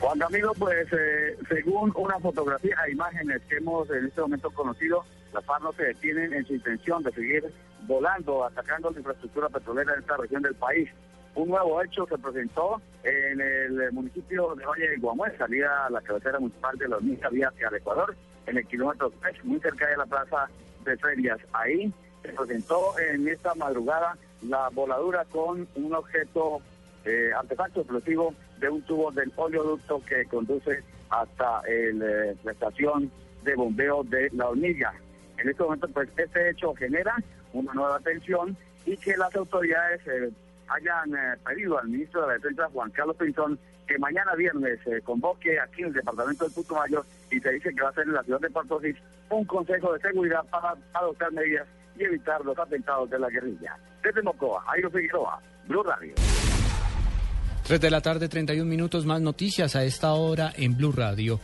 Juan Camilo, pues eh, según una fotografía e imágenes que hemos en este momento conocido, las FARC no se detienen en su intención de seguir volando, atacando la infraestructura petrolera de esta región del país. Un nuevo hecho se presentó en el municipio de Valle de Guamué, salida a la cabecera municipal de la Hormiga, vía hacia el Ecuador, en el kilómetro 3, muy cerca de la plaza de ferias. Ahí se presentó en esta madrugada la voladura con un objeto, eh, artefacto explosivo de un tubo del oleoducto que conduce hasta eh, la estación de bombeo de La Hormiga. En este momento, pues, este hecho genera una nueva tensión y que las autoridades eh, hayan eh, pedido al ministro de la Defensa, Juan Carlos Pinzón, que mañana viernes se convoque aquí en el departamento del Putumayo y se dice que va a ser en la ciudad de Puerto Rico un consejo de seguridad para adoptar medidas y evitar los atentados de la guerrilla. Desde Mocoa, Airo Figueroa, Blue Radio. 3 de la tarde, 31 minutos más noticias a esta hora en Blue Radio.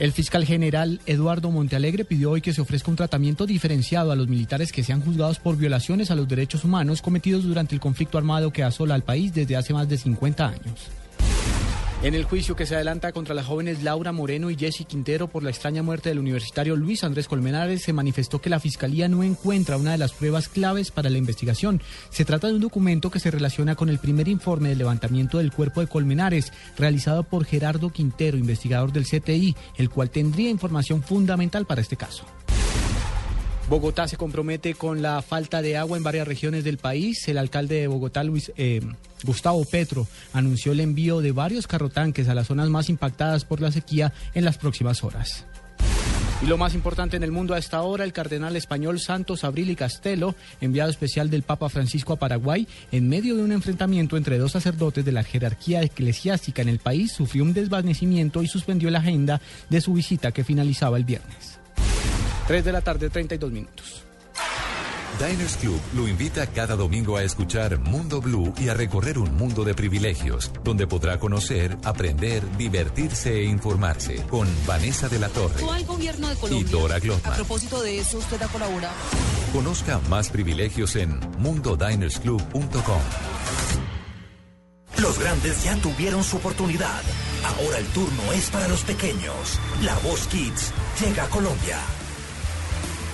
El fiscal general Eduardo Montealegre pidió hoy que se ofrezca un tratamiento diferenciado a los militares que sean juzgados por violaciones a los derechos humanos cometidos durante el conflicto armado que asola al país desde hace más de 50 años. En el juicio que se adelanta contra las jóvenes Laura Moreno y Jessy Quintero por la extraña muerte del universitario Luis Andrés Colmenares, se manifestó que la Fiscalía no encuentra una de las pruebas claves para la investigación. Se trata de un documento que se relaciona con el primer informe de levantamiento del cuerpo de Colmenares, realizado por Gerardo Quintero, investigador del CTI, el cual tendría información fundamental para este caso. Bogotá se compromete con la falta de agua en varias regiones del país. El alcalde de Bogotá, Luis, eh, Gustavo Petro, anunció el envío de varios carrotanques a las zonas más impactadas por la sequía en las próximas horas. Y lo más importante en el mundo a esta hora, el cardenal español Santos Abril y Castelo, enviado especial del Papa Francisco a Paraguay, en medio de un enfrentamiento entre dos sacerdotes de la jerarquía eclesiástica en el país, sufrió un desvanecimiento y suspendió la agenda de su visita que finalizaba el viernes. 3 de la tarde, 32 minutos. Diners Club lo invita cada domingo a escuchar Mundo Blue y a recorrer un mundo de privilegios, donde podrá conocer, aprender, divertirse e informarse con Vanessa de la Torre al gobierno de y. Dora A Glotman. propósito de eso, usted ha colaborado. Conozca más privilegios en mundodinersclub.com. Los grandes ya tuvieron su oportunidad. Ahora el turno es para los pequeños. La Voz Kids llega a Colombia.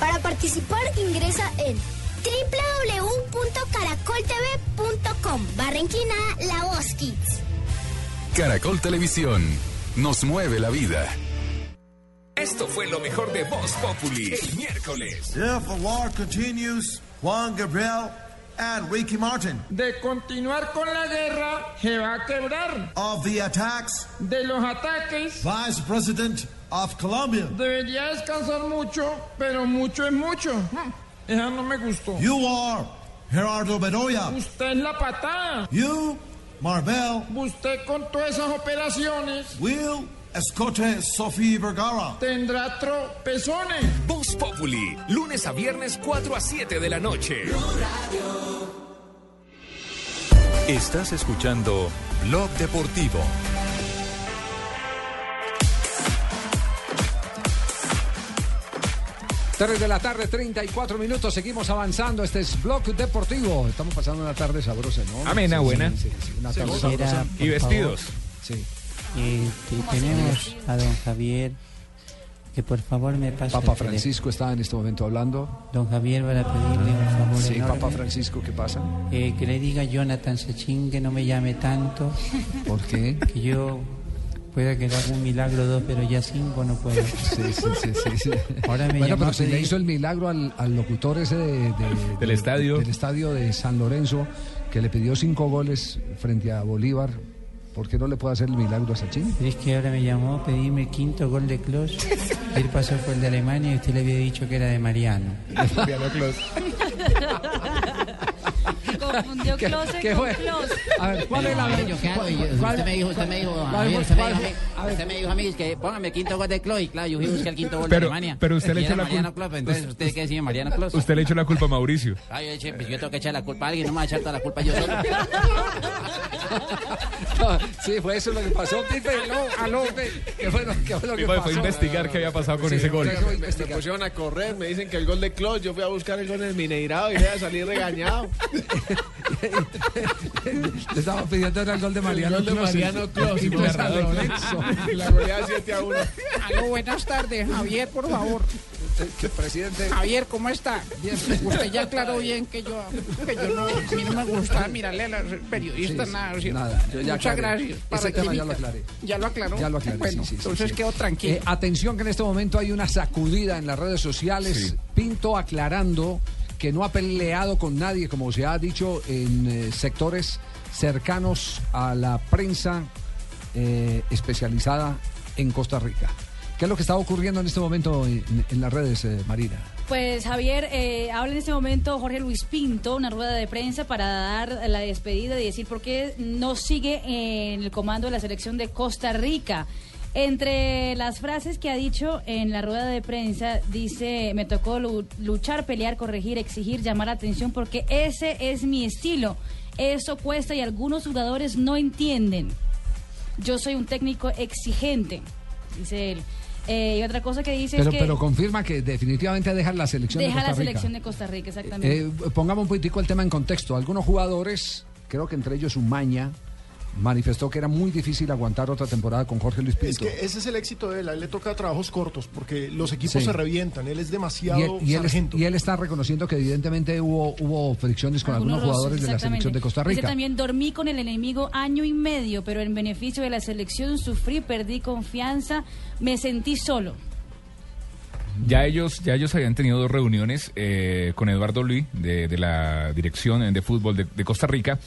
Para participar ingresa en www.caracoltv.com barra inclinada La Voz Kids. Caracol Televisión nos mueve la vida. Esto fue lo mejor de Voz Populi el miércoles. If the war continues, Juan Gabriel and Ricky Martin. De continuar con la guerra, se va a quebrar. Of the attacks, De los ataques, Vice President of Colombia. debería descansar mucho, pero mucho es mucho. Esa no me gustó. You are Gerardo Bedoya. Usted es la patada. You, Marvel, Usted con todas esas operaciones Will Escote Sofía Vergara. tendrá tropezones. Voz Populi, lunes a viernes 4 a 7 de la noche. Estás escuchando Blog Deportivo. Tres de la tarde, 34 minutos. Seguimos avanzando. Este es Blog Deportivo. Estamos pasando una tarde sabrosa, ¿no? Amena, Sí, buena. sí, sí, una Sí, tarde sabrosa. Y vestidos. Sí. Este, tenemos a don Javier que por favor me pase Papa. Francisco está en este momento hablando. Don Javier para pedirle un favor Sí, enorme. Papa Francisco, ¿qué pasa? Eh, que le diga a Jonathan Sachin que no me llame tanto. ¿Por qué? Que yo pueda que le haga un milagro dos, pero ya cinco no puedo. Sí, sí, sí, sí, sí. Ahora me bueno, pero se le hizo el milagro al, al locutor ese de- de- Del de- estadio. Del estadio de San Lorenzo, que le pidió cinco goles frente a Bolívar. ¿Por qué no le puede hacer el milagro a Sachin? Es que ahora me llamó a pedirme el quinto gol de Klos. Él pasó por el de Alemania y usted le había dicho que era de Mariano. Mariano Clos. Confundió ¿Qué- closet qué con fue? A ver, ¿cuál es la ¿Cuál- Usted me dijo, usted me dijo, Javier, usted me dijo a mí, usted me dijo a mí que póngame el quinto gol de Chloe. Claro, yo fui a buscar el quinto gol Pero- de Alemania. pero usted le echó la culpa- entonces usted qué decía, Mariano Clos. Usted le echó la culpa a Mauricio. Ay, yo, dije, pues yo tengo que echar la culpa a alguien, no me va a echar toda la culpa yo solo. sí, fue eso lo que pasó, Pipe. Aló, aló. ¿Qué fue lo, qué fue lo que pasó? fue a investigar qué había pasado con Sí, ese gol. Me, me pusieron a correr, me dicen que el gol de Clos, yo fui a buscar el gol en el Mineirado y voy a salir regañado. Le estaba pidiendo el gol de Mariano el gol de Clos. Mariano Clos, Y. Lorenzo. La goleada 7 a 1. Aló, buenas tardes, Javier, por favor. Que presidente. Javier, ¿cómo está? Bien, usted ya aclaró bien que yo, que yo no, a mí no me gusta mirarle a los periodistas Sí, nada. ¿cierto? nada, yo ya Muchas aclaré. gracias. Ese tema ya lo aclaré. Ya lo aclaró. Ya lo aclaré, Bueno, sí, sí, sí, entonces sí. quedo tranquilo. Eh, atención que en este momento hay una sacudida en las redes sociales. Sí. Pinto aclarando que no ha peleado con nadie, como se ha dicho en eh, sectores cercanos a la prensa eh, especializada en Costa Rica. ¿Qué es lo que está ocurriendo en este momento en, las redes, eh, Marina? Pues Javier, habla en este momento Jorge Luis Pinto, una rueda de prensa para dar la despedida y decir por qué no sigue en el comando de la selección de Costa Rica. Entre las frases que ha dicho en la rueda de prensa, dice, me tocó lu- luchar, pelear, corregir, exigir, llamar la atención porque ese es mi estilo. Eso cuesta y algunos jugadores no entienden. Yo soy un técnico exigente, dice él. Eh, y otra cosa que dice Pero, es que pero confirma que definitivamente deja la selección de deja Costa la Rica. selección de Costa Rica, exactamente. Eh, pongamos un poquitico el tema en contexto. Algunos jugadores, creo que entre ellos Umaña, manifestó que era muy difícil aguantar otra temporada con Jorge Luis Es Pinto. que ese es el éxito de él. A él le toca trabajos cortos porque los equipos Sí. se revientan. Él es demasiado y, él, y él es- sargento. y él está reconociendo que evidentemente hubo, hubo fricciones con algunos, jugadores de la selección de Costa Dice Rica. también, dormí con el enemigo año y medio, pero en beneficio de la selección sufrí, perdí confianza, me sentí solo. Ya ellos, ya ellos habían tenido dos reuniones eh, con Eduardo Luis de, de la dirección de fútbol de, de Costa Rica.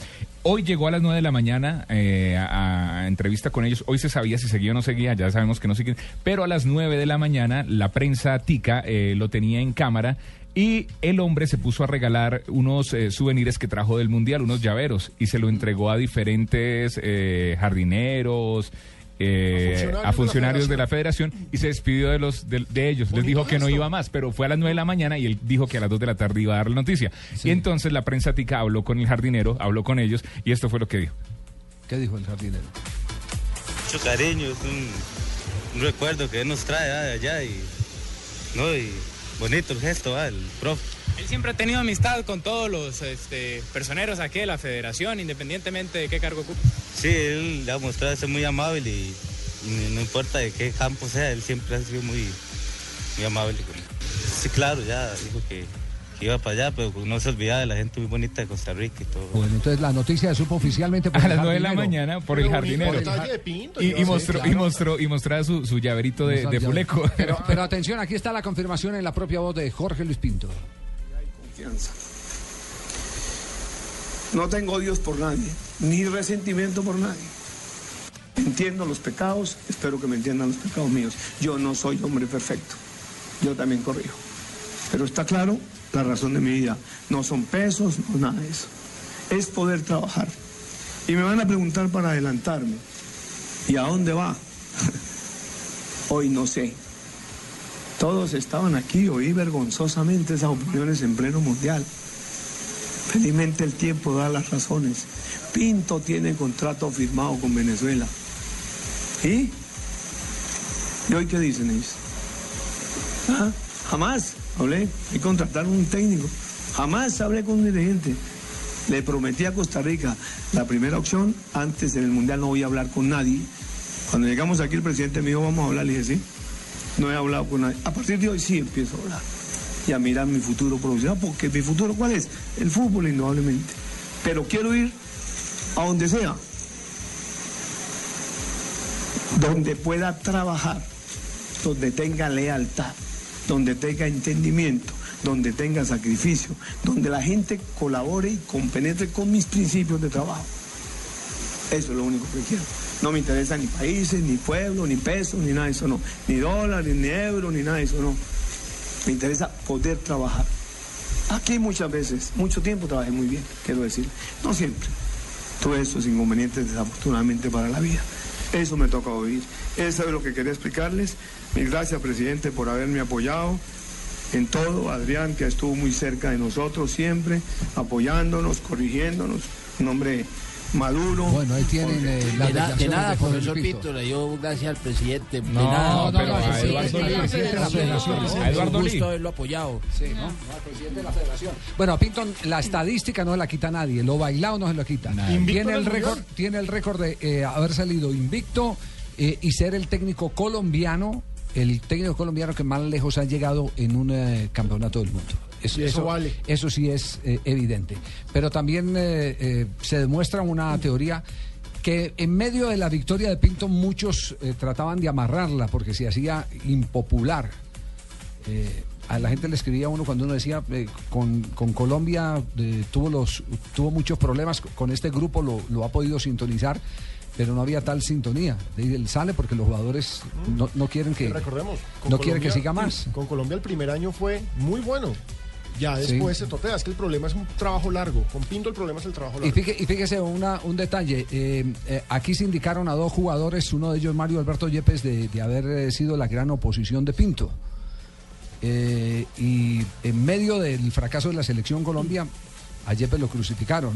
Hoy llegó a las 9 de la mañana eh, a, entrevista con ellos. Hoy se sabía si seguía o no seguía, ya sabemos que no sigue. Pero a las 9 de la mañana la prensa tica eh, lo tenía en cámara y el hombre se puso a regalar unos eh, souvenirs que trajo del Mundial, unos llaveros, y se lo entregó a diferentes eh, jardineros. Eh, a funcionarios de la federación y se despidió de los de, de ellos les dijo que no iba más pero fue a las 9 de la mañana y él dijo que a las 2 de la tarde iba a dar la noticia y entonces la prensa tica habló con el jardinero habló con ellos y esto fue lo que dijo ¿Qué dijo el jardinero? mucho cariño, es un, un recuerdo que él nos trae ah, de allá y, ¿no? y bonito el gesto, ah, el profe. Él siempre ha tenido amistad con todos los este, personeros aquí de la federación, independientemente de qué cargo ocupe. Sí, él le ha mostrado ser muy amable y, y no importa de qué campo sea, él siempre ha sido muy, muy amable. Sí, claro, ya dijo que, que iba para allá, pero no se olvidaba de la gente muy bonita de Costa Rica y todo. Bueno, entonces la noticia se supo oficialmente por a las 9 de la mañana por el jardinero Por el jar- y, y mostró y mostró y mostraba su, su llaverito de, de fuleco Pero, pero atención, aquí está la confirmación en la propia voz de Jorge Luis Pinto. confianza. No tengo odios por nadie, ni resentimiento por nadie. Entiendo los pecados, espero que me entiendan los pecados míos. Yo no soy hombre perfecto, yo también corrijo. Pero está claro la razón de mi vida. No son pesos, no nada de eso. Es poder trabajar. Y me van a preguntar para adelantarme. ¿Y a dónde va? Hoy no sé. Todos estaban aquí, oí vergonzosamente esas opiniones en pleno mundial. Felizmente el tiempo da las razones. Pinto tiene contrato firmado con Venezuela. ¿Y? ¿Y hoy qué dicen ellos? ¿Ah? Jamás hablé. Y contrataron un técnico. Jamás hablé con un dirigente. Le prometí a Costa Rica la primera opción. Antes en el Mundial no voy a hablar con nadie. Cuando llegamos aquí el presidente me dijo, vamos a hablar, le dije, sí. No he hablado con nadie. A partir de hoy sí empiezo a hablar y a mirar mi futuro profesional, porque mi futuro cuál es? El fútbol, indudablemente. Pero quiero ir a donde sea, donde pueda trabajar, donde tenga lealtad, donde tenga entendimiento, donde tenga sacrificio, donde la gente colabore y compenetre con mis principios de trabajo. Eso es lo único que quiero. No me interesa ni países, ni pueblos, ni pesos, ni nada de eso, no. Ni dólares, ni euros, ni nada de eso, no. Me interesa poder trabajar. Aquí muchas veces, mucho tiempo trabajé muy bien, quiero decir. No siempre. Tuve esos inconvenientes desafortunadamente para la vida. Eso me toca oír. Eso es lo que quería explicarles. Mil gracias, presidente, por haberme apoyado en todo. Adrián, que estuvo muy cerca de nosotros siempre, apoyándonos, corrigiéndonos. Un hombre maduro. Bueno, ahí tienen eh, las De, na- de nada, de profesor Pinto. Le dio gracias al presidente. De No, nada. no, no, no, a Eduardo Lee, presidente de la Federación. A Eduardo Un Lee. gusto haberlo apoyado. Sí, ¿no? No, al presidente de la federación. Bueno, a Pinto la estadística no la quita nadie, lo bailado no se lo quita. ¿Invicto Tiene en el récord, tiene el récord de eh, haber salido invicto eh, y ser el técnico colombiano, el técnico colombiano que más lejos ha llegado en un eh, campeonato del mundo. Y eso vale. eso sí es eh, evidente. Pero también eh, eh, se demuestra una teoría que en medio de la victoria de Pinto muchos eh, trataban de amarrarla porque se hacía impopular. Eh, a la gente le escribía a uno cuando uno decía eh, con, con Colombia eh, tuvo los tuvo muchos problemas con este grupo lo, lo ha podido sintonizar pero no había tal sintonía Y él sale porque los jugadores no, no quieren que Recordemos. no quieren que siga más Con Colombia el primer año fue muy bueno. Ya después Sí. se totea. Es que el problema es un trabajo largo. Con Pinto el problema es el trabajo Y largo. fíjese, y fíjese una- un detalle, eh, eh, aquí se indicaron a dos jugadores, uno de ellos Mario Alberto Yepes, de, de haber eh, sido la gran oposición de Pinto. Eh, y en medio del fracaso de la selección Colombia, a Yepes lo crucificaron.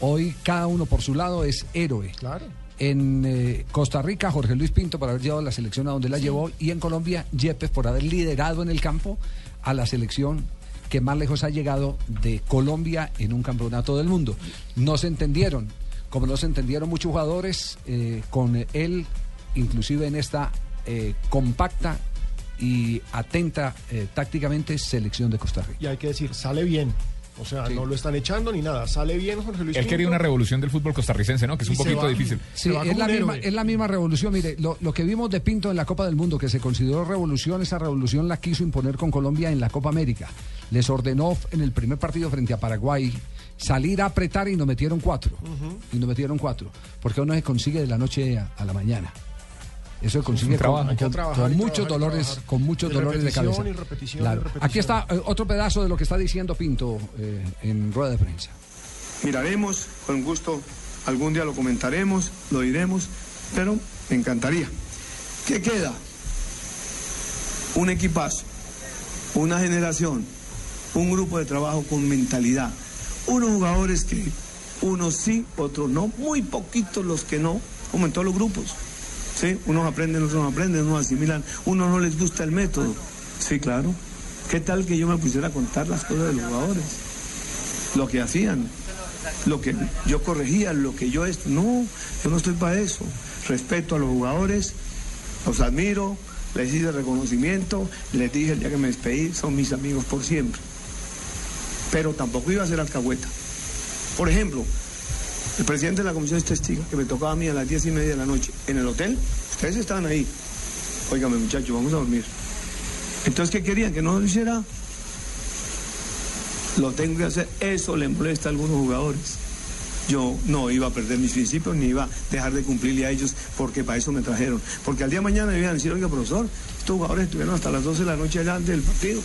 Hoy cada uno por su lado es héroe. Claro. En eh, Costa Rica, Jorge Luis Pinto por haber llevado la selección a donde la llevó y en Colombia, Yepes por haber liderado en el campo a la selección que más lejos ha llegado de Colombia en un campeonato del mundo. No se entendieron, como no se entendieron muchos jugadores eh, con él, inclusive en esta eh, compacta y atenta eh, tácticamente selección de Costa Rica. Y hay que decir, sale bien. O sea, no lo están echando ni nada. Sale bien Jorge Luis Él quería una revolución del fútbol costarricense, ¿no? Que es un poquito va. difícil. Sí, es la, misma, héroe. es la misma revolución. Mire, lo, lo que vimos de Pinto en la Copa del Mundo, que se consideró revolución, esa revolución la quiso imponer con Colombia en la Copa América. Les ordenó en el primer partido frente a Paraguay salir a apretar y nos metieron cuatro. Y nos metieron cuatro. Porque uno se consigue de la noche a, a la mañana. Eso se consigue con, trabajo. Con- trabajar con y muchos trabajar dolores, con muchos Y dolores de cabeza. y repetición, y repetición. Aquí está eh, otro pedazo de lo que está diciendo Pinto eh, en rueda de prensa. Miraremos, con gusto, algún día lo comentaremos, lo diremos, pero me encantaría. ¿Qué queda? Un equipazo, una generación, un grupo de trabajo con mentalidad, unos jugadores que unos sí, otros no, muy poquitos los que no, como en todos los grupos. ¿sí? Unos aprenden, otros no aprenden, unos asimilan, unos no les gusta el método. Sí, claro. ¿Qué tal que yo me pusiera a contar las cosas de los jugadores? Lo que hacían, lo que yo corregía, lo que yo esto. No, yo no estoy para eso. Respeto a los jugadores, los admiro, les hice reconocimiento, les dije el día que me despedí, son mis amigos por siempre. Pero tampoco iba a ser alcahueta. Por ejemplo, el presidente de la comisión es testigo, que me tocaba a mí a las diez y media de la noche en el hotel. Ustedes estaban ahí. Óigame, muchachos, vamos a dormir. Entonces, ¿qué querían? ¿Que no lo hiciera? Lo tengo que hacer. Eso le molesta a algunos jugadores. Yo no iba a perder mis principios ni iba a dejar de cumplirle a ellos porque para eso me trajeron. Porque al día de mañana me iban a decir, oiga, profesor, estos jugadores estuvieron hasta las 12 de la noche allá del partido.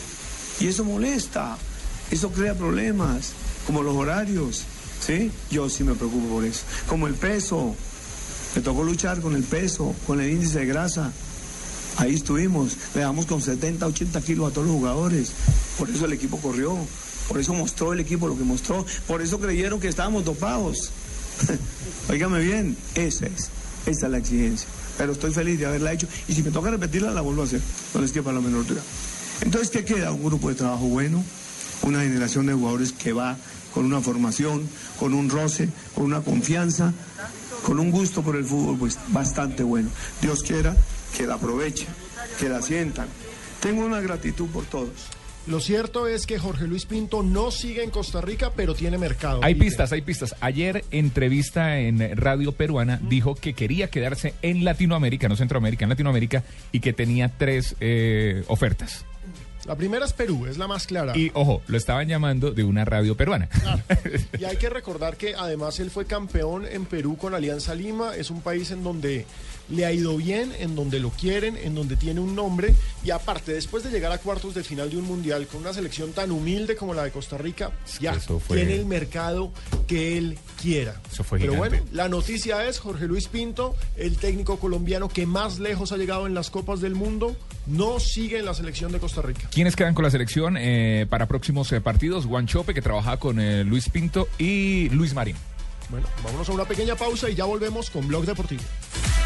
Y eso molesta. Eso crea problemas, como los horarios. ¿Sí? Yo sí me preocupo por eso. Como el peso. Me tocó luchar con el peso, con el índice de grasa. Ahí estuvimos, le damos con 70, 80 kilos a todos los jugadores. Por eso el equipo corrió, por eso mostró el equipo lo que mostró, por eso creyeron que estábamos dopados. Óigame bien, esa es, esa es la exigencia. Pero estoy feliz de haberla hecho y si me toca repetirla, la vuelvo a hacer. No les quepa la menor duda. Entonces, ¿qué queda? Un grupo de trabajo bueno, una generación de jugadores que va con una formación, con un roce, con una confianza, con un gusto por el fútbol pues bastante bueno. Dios quiera que la aprovechen, que la sientan. Tengo una gratitud por todos. Lo cierto es que Jorge Luis Pinto no sigue en Costa Rica, pero tiene mercado. Hay pistas, hay pistas. Ayer, entrevista en Radio Peruana, dijo que quería quedarse en Latinoamérica, no Centroamérica, en Latinoamérica, y que tenía tres eh, ofertas. La primera es Perú, es la más clara. Y ojo, lo estaban llamando de una radio peruana. Y hay que recordar que además él fue campeón en Perú con Alianza Lima. Es un país en donde le ha ido bien, en donde lo quieren, en donde tiene un nombre. Y aparte, después de llegar a cuartos de final de un mundial con una selección tan humilde como la de Costa Rica, ya fue- tiene el mercado que él quiera. Eso fue Pero gigante. bueno, la noticia es Jorge Luis Pinto, el técnico colombiano que más lejos ha llegado en las copas del mundo, no sigue en la selección de Costa Rica. ¿Quiénes quedan con la selección eh, para próximos eh, partidos? Juan Chope, que trabajaba con eh, Luis Pinto, y Luis Marín. Bueno, vámonos a una pequeña pausa y ya volvemos con Blog Deportivo.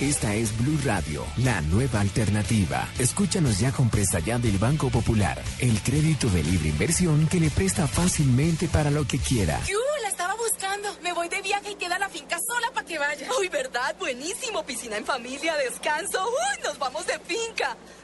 Esta es Blue Radio, la nueva alternativa. Escúchanos ya con presta ya del Banco Popular, el crédito de libre inversión que le presta fácilmente para lo que quiera. ¡Yu! La estaba buscando. Me voy de viaje y queda la finca sola para que vaya. Uy, ¿verdad? Buenísimo. Piscina en familia, descanso. Uy, nos vamos de finca.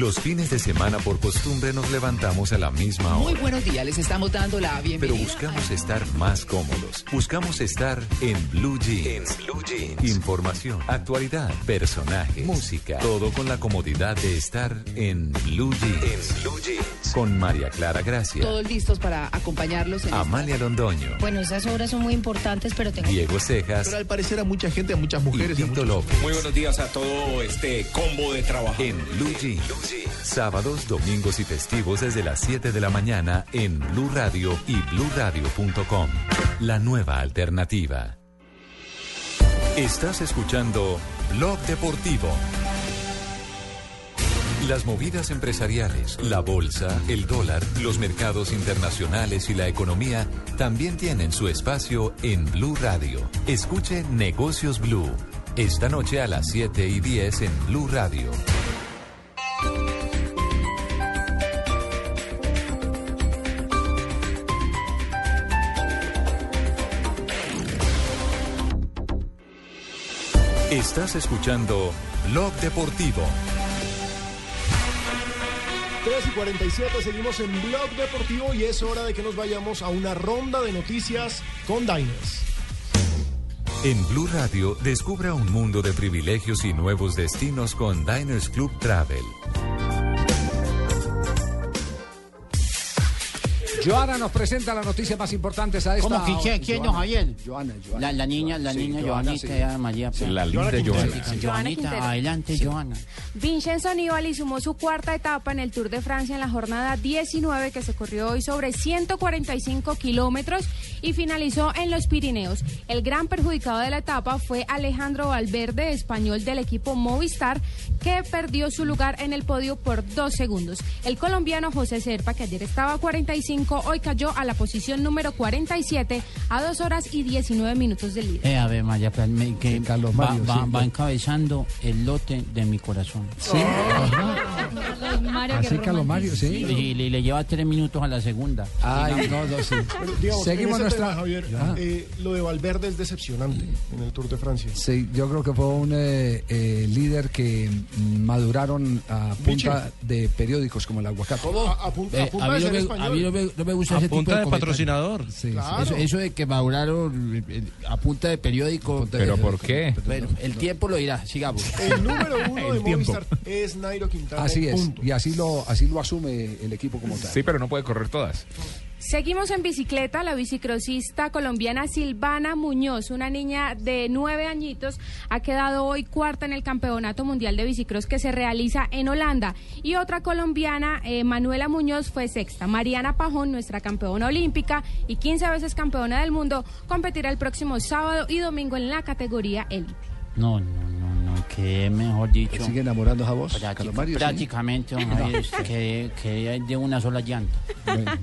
Los fines de semana por costumbre nos levantamos a la misma Muy hora. buenos días, les estamos dando la Pero bienvenida. buscamos estar más cómodos. Buscamos estar en Blue Jeans. Información, actualidad, personajes, música. Todo con la comodidad de estar en Blue Jeans. Con María Clara Gracia, Todos listos para acompañarlos en Amalia Londoño, Bueno, esas obras son muy importantes, pero tengo... Diego Cejas Pero al parecer a mucha gente, a muchas mujeres y Tito López. Muy buenos días a todo este combo de trabajo. En Blue Jeans. Sábados, domingos y festivos desde las 7 de la mañana en Blue Radio y bluradio.com. La nueva alternativa. Estás escuchando Blog Deportivo. Las movidas empresariales, la bolsa, el dólar, los mercados internacionales y la economía también tienen su espacio en Blue Radio. Escuche Negocios Blue. Esta noche a las 7 y 10 en Blue Radio. Estás escuchando Blog Deportivo. 3 y 47, seguimos en Blog Deportivo y es hora de que nos vayamos a una ronda de noticias con Diners. En Blue Radio, descubra un mundo de privilegios y nuevos destinos con Diners Club Travel. Joana nos presenta las noticias más importantes a esta ¿Cómo que quién, quién, Joana. Javier? Joana, Joana. La, la niña, la Sí, niña Joana, Joanita, sí. María. Sí. La linda Joana. Joanita, adelante, Joana. Vincenzo Nibali sumó su cuarta etapa en el Tour de Francia en la jornada 19 que se corrió hoy sobre 145 kilómetros y finalizó en los Pirineos. El gran perjudicado de la etapa fue Alejandro Valverde, español del equipo Movistar, que perdió su lugar en el podio por dos segundos. El colombiano José Serpa, que ayer estaba a 45, hoy cayó a la posición número 47 a 2 horas y 19 minutos del líder. Eh, a ver, María, pues, me- que va, Mario, va- sí. va encabezando el lote de mi corazón. Sí, Mario, Así, Carlos Mario, sí. Y le, le lleva tres minutos a la segunda. Ay, no, no, sí. Pero, digamos, Seguimos nuestra- tema, Javier, eh, lo de Valverde es decepcionante en el Tour de Francia. Sí, yo creo que fue un eh, eh, líder que maduraron a punta de periódicos como el aguacate. A, a punta, a punta a de ser español. A mí no me- no me gusta A ese tipo punta de de patrocinador. Sí, Claro. sí. Eso, eso de que maduraron eh, a punta de periódico. ¿Pero por qué? Bueno, el tiempo lo dirá. Sigamos. El número uno de. Movistar es Nairo Quintana. Así es, punto. y así lo, así lo asume el equipo como tal. Sí, pero no puede correr todas. Seguimos en bicicleta. La bicicrosista colombiana Silvana Muñoz, una niña de nueve añitos, ha quedado hoy cuarta en el Campeonato Mundial de Bicicross que se realiza en Holanda. Y otra colombiana, eh, Manuela Muñoz, fue sexta. Mariana Pajón, nuestra campeona olímpica y 15 veces campeona del mundo, competirá el próximo sábado y domingo en la categoría élite. No, no, no, que mejor dicho. ¿Sigue enamorando a vos, Práctica- Carlos Mario? sí? prácticamente, don Javier, que, que de una sola llanta.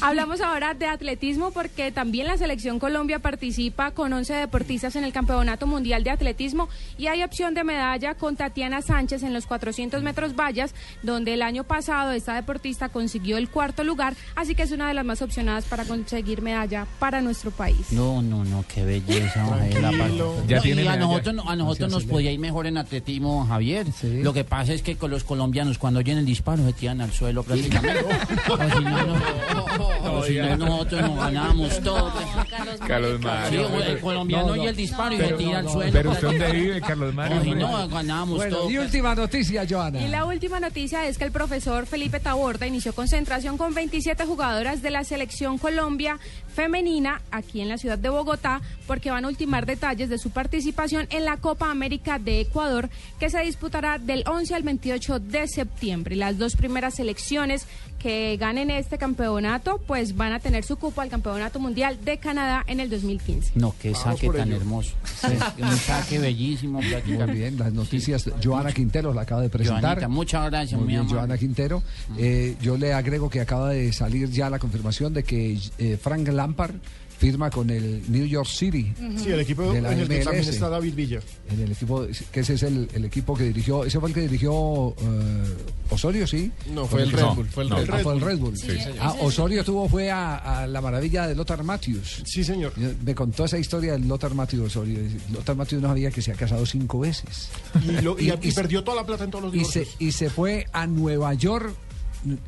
Hablamos ahora de atletismo porque también la selección Colombia participa con 11 deportistas en el Campeonato Mundial de Atletismo y hay opción de medalla con Tatiana Sánchez en los 400 metros vallas, donde el año pasado esta deportista consiguió el cuarto lugar, así que es una de las más opcionadas para conseguir medalla para nuestro país. No, no, no, qué belleza, la Ya No, tiene y a medalla. nosotros, no- a nosotros nos podía ir mejor en atletismo, Javier. Lo que pasa es que con los colombianos, cuando oyen el disparo, se tiran al suelo prácticamente. o si no, no, o si no, nosotros nos ganábamos todo. Carlos Sí, Mario. el colombiano No, no. oye el disparo y se tira al suelo. Pero usted dónde vive, Carlos Mario. O si no, ganábamos Bueno, todo. y última noticia, Joana. Y la última noticia es que el profesor Felipe Taborda inició concentración con 27 jugadoras de la selección Colombia femenina aquí en la ciudad de Bogotá porque van a ultimar detalles de su participación en la Copa América de Ecuador que se disputará del 11 al 28 de septiembre. Las dos primeras selecciones que ganen este campeonato pues van a tener su cupo al Campeonato Mundial de Canadá en el 2015. No, qué Vamos saque tan ello. hermoso. Un saque bellísimo Muy bien, las noticias. Joana Quintero la acaba de presentar. Joanita, muchas gracias, Muy bien. Joana Quintero. Eh, yo le agrego que acaba de salir ya la confirmación de que eh, Frank Lampard firma con el New York City. Sí, el equipo de en la el que también está David Villa. En el equipo, que ese es el, el equipo que dirigió, ese fue el que dirigió eh, Osorio, ¿sí? No, fue el Red Bull, fue el no, Red ah, fue el Bull. Red Bull. Sí, señor. Ah, Osorio tuvo, fue a, a la maravilla de Lothar Matthews. Sí, señor. Me contó esa historia del Lothar Matthews Osorio. Lothar Matthews no sabía que se ha casado cinco veces. Y, lo- y- y perdió toda la plata en todos los y se, y se fue a Nueva York.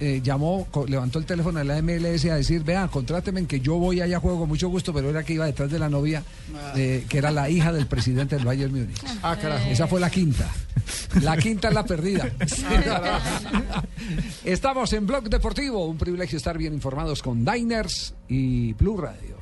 Eh, llamó, levantó el teléfono de la MLS a decir, vea, contráteme en que yo voy allá a juego con mucho gusto, pero era que iba detrás de la novia, eh, que era la hija del presidente del Bayern Múnich. Ah, carajo. Esa fue la quinta. La quinta es la perdida. Estamos en Blog Deportivo, un privilegio estar bien informados con Diners y Blue Radio.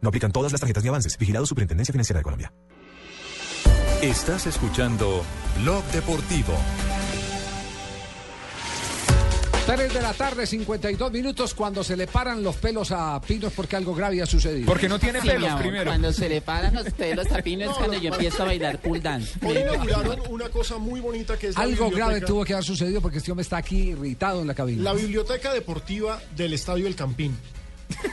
No aplican todas las tarjetas ni avances. Vigilado Superintendencia Financiera de Colombia. Estás escuchando Blog Deportivo. 3 de la tarde, 52 minutos, cuando se le paran los pelos a Pinos porque algo grave ha sucedido. Porque no tiene Sí, mi amor, Cuando se le paran los pelos a Pino es cuando yo empiezo a bailar pool dance. Hoy inauguraron una cosa muy bonita que es la Algo grave tuvo que haber sucedido porque este hombre está aquí irritado en la cabina. La biblioteca deportiva del Estadio El Campín.